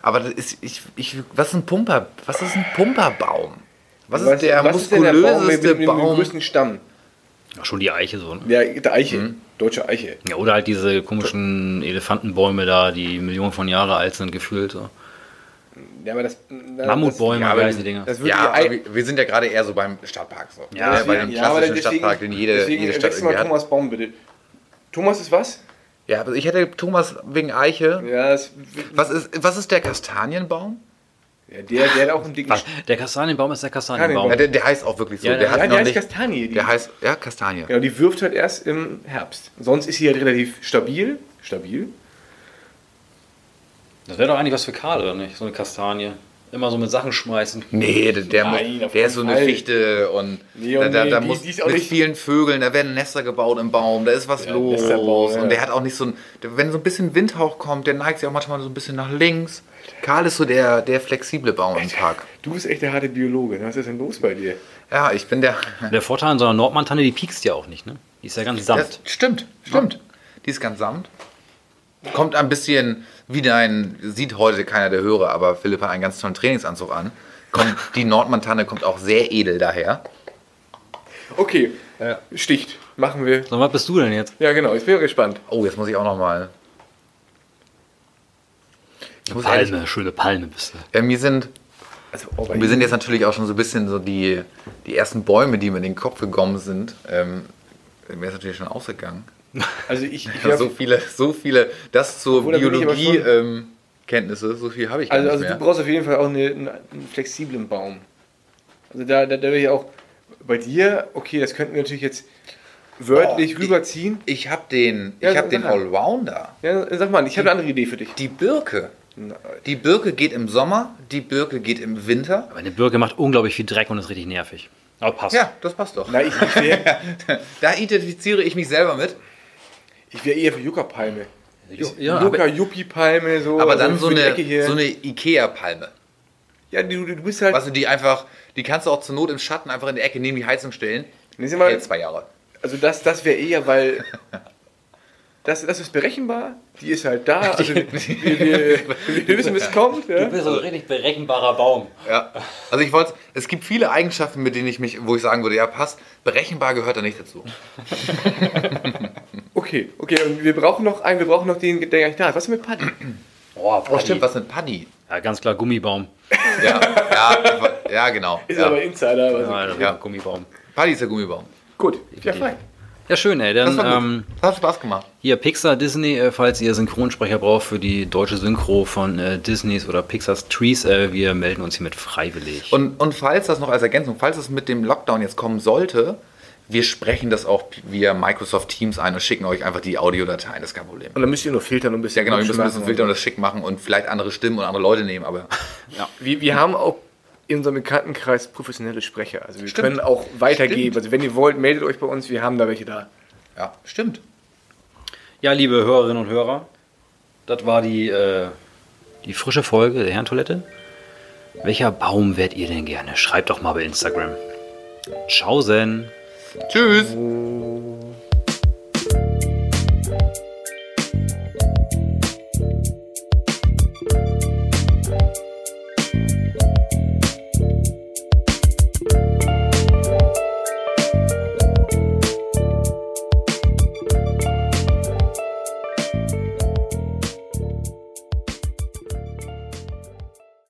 Aber das ist, ich, ich, was ist ein Pumper? Was ist ein Pumperbaum? Was ist der was ist denn der Baum mit, muskulöseste mit, mit dem größten Stamm? Ja, schon die Eiche so. Ne? Ja, der Eiche. Mhm. Deutsche Eiche. Ja, oder halt diese komischen Elefantenbäume da, die Millionen von Jahre alt sind, gefühlt. So. Ja, aber das, das, Mammutbäume, ja, aber wie heißen die Dinger? Ja, wir, sind ja gerade eher so beim Stadtpark. So. Ja, Ne, bei dem ja, klassischen deswegen- Stadtpark, den jede, deswegen jede Stadt wechsel mal irgendwie hat. Thomas Baum bitte. Thomas ist was? Ja, aber ich hätte Thomas wegen Eiche. Ja, das, Was ist, was ist der Kastanienbaum? Ja der, der hat auch einen dicken? Der Kastanienbaum ist der Kastanienbaum. Ja, der, der heißt auch wirklich so. Ja, der ja, hat Ja, noch der heißt nicht, Kastanie. Die, Der heißt, ja, Kastanie. genau, die wirft halt erst im Herbst. Sonst ist sie halt relativ stabil. Stabil? Das wäre doch eigentlich was für Karl, oder nicht? So eine Kastanie. Immer so mit Sachen schmeißen. Nee, der, der, Nein, muss- der ist so eine Fall. Fichte und Nee, da, und da, nee, da die- muss die auch mit nicht- vielen Vögeln, da werden Nester gebaut im Baum, da ist was Ja, los. Und der hat auch nicht so ein, der- wenn so ein bisschen Windhauch kommt, der neigt sich auch manchmal so ein bisschen nach links. Karl ist so der, der flexible Baum im Park. Du bist echt der harte Biologe. ne? Was ist denn los bei dir? Ja, ich bin der. Der Vorteil an so einer Nordmantanne, die piekst ja auch nicht, ne? Die ist ja ganz samt. Das stimmt, stimmt. Die ist ganz samt. Kommt ein bisschen wie dein, sieht heute keiner der Hörer, aber Philipp hat einen ganz tollen Trainingsanzug an. Kommt, die Nordmantanne kommt auch sehr edel daher. Okay, sticht. Machen wir. So, was bist du denn jetzt? Ja, genau. Ich bin gespannt. Oh, jetzt muss ich auch noch Ich muss ehrlich, Palme, schöne Palme bist du. ja, mir sind, Also, oh, mir sind jetzt natürlich auch schon so ein bisschen so die, die ersten Bäume, die mir in den Kopf gekommen sind. Ähm, mir ist natürlich schon ausgegangen. also ich, ich Ja, so viele, so viele, das zur Obwohl, da bin ich aber Biologie schon- ähm, Kenntnisse, so viel habe ich gar Also, nicht also du brauchst auf jeden Fall auch eine, einen, einen flexiblen Baum. Also da, da, da will ich auch bei dir, okay, das könnten wir natürlich jetzt wörtlich Boah, rüberziehen. Ich habe den, Ja, ich hab den. Allrounder. Ja, sag mal, ich habe eine andere Idee für dich. Die Birke. Die Birke geht im Sommer, die Birke geht im Winter. Aber eine Birke macht unglaublich viel Dreck und ist richtig nervig. Aber passt. Ja, das passt doch. Na, ich, ich wäre Da identifiziere ich mich selber mit. ich wär eher für Yucca-Palme. ja, Yucca, Yuppie-Palme, so. Aber dann so für die eine, so eine Ikea-Palme. Ja, du, du bist halt. Weißt du, die einfach, die kannst du auch zur Not im Schatten einfach in die Ecke neben die Heizung stellen. Nee, mal, Hält zwei Jahre. Also das, das wäre eher, weil das, das ist berechenbar, die ist halt da, also wir, wir, wir wissen, bis es kommt. Ja? bist so ein richtig berechenbarer Baum. Ja. Also ich wollte, es gibt viele Eigenschaften, mit denen ich mich, wo ich sagen würde, ja passt. Berechenbar gehört da nicht dazu. Okay, okay, und wir brauchen noch einen, wir brauchen noch den, der gar nicht da ist. Was ist mit Paddy? Oh, Oh, stimmt, was sind Paddy? Ja, ganz klar, Gummibaum. Ja, ja, ja genau. Ist ja. aber Insider. Aber so. Ja, ist Ja. ein Gummibaum. Paddy ist der Gummibaum. Gut, ja fein. Ja, schön, ey. Das Dann gut. ähm, das hat Spaß gemacht. hier Pixar, Disney, äh, falls ihr Synchronsprecher braucht für die deutsche Synchro von äh, Disneys oder Pixars Trees, äh, wir melden uns hiermit freiwillig. Und, und falls das noch als Ergänzung, falls es mit dem Lockdown jetzt kommen sollte, wir sprechen das auch via Microsoft Teams ein und schicken euch einfach die Audiodateien, das ist kein Problem. Und dann müsst ihr nur filtern und ein bisschen. Ja genau, hübsch müssen ein bisschen filtern und das schick machen und vielleicht andere Stimmen und andere Leute nehmen, aber so. Wir, wir haben auch in unserem Bekanntenkreis professionelle Sprecher. Also wir Stimmt. können auch weitergeben. Stimmt. Also wenn ihr wollt, meldet euch bei uns, wir haben da welche da. ja, stimmt. Ja, liebe Hörerinnen und Hörer, das war die, äh, die frische Folge der Herrentoilette. Welcher Baum wärt ihr denn gerne? Schreibt doch mal bei Instagram. Ciao, Zen. Tschüss.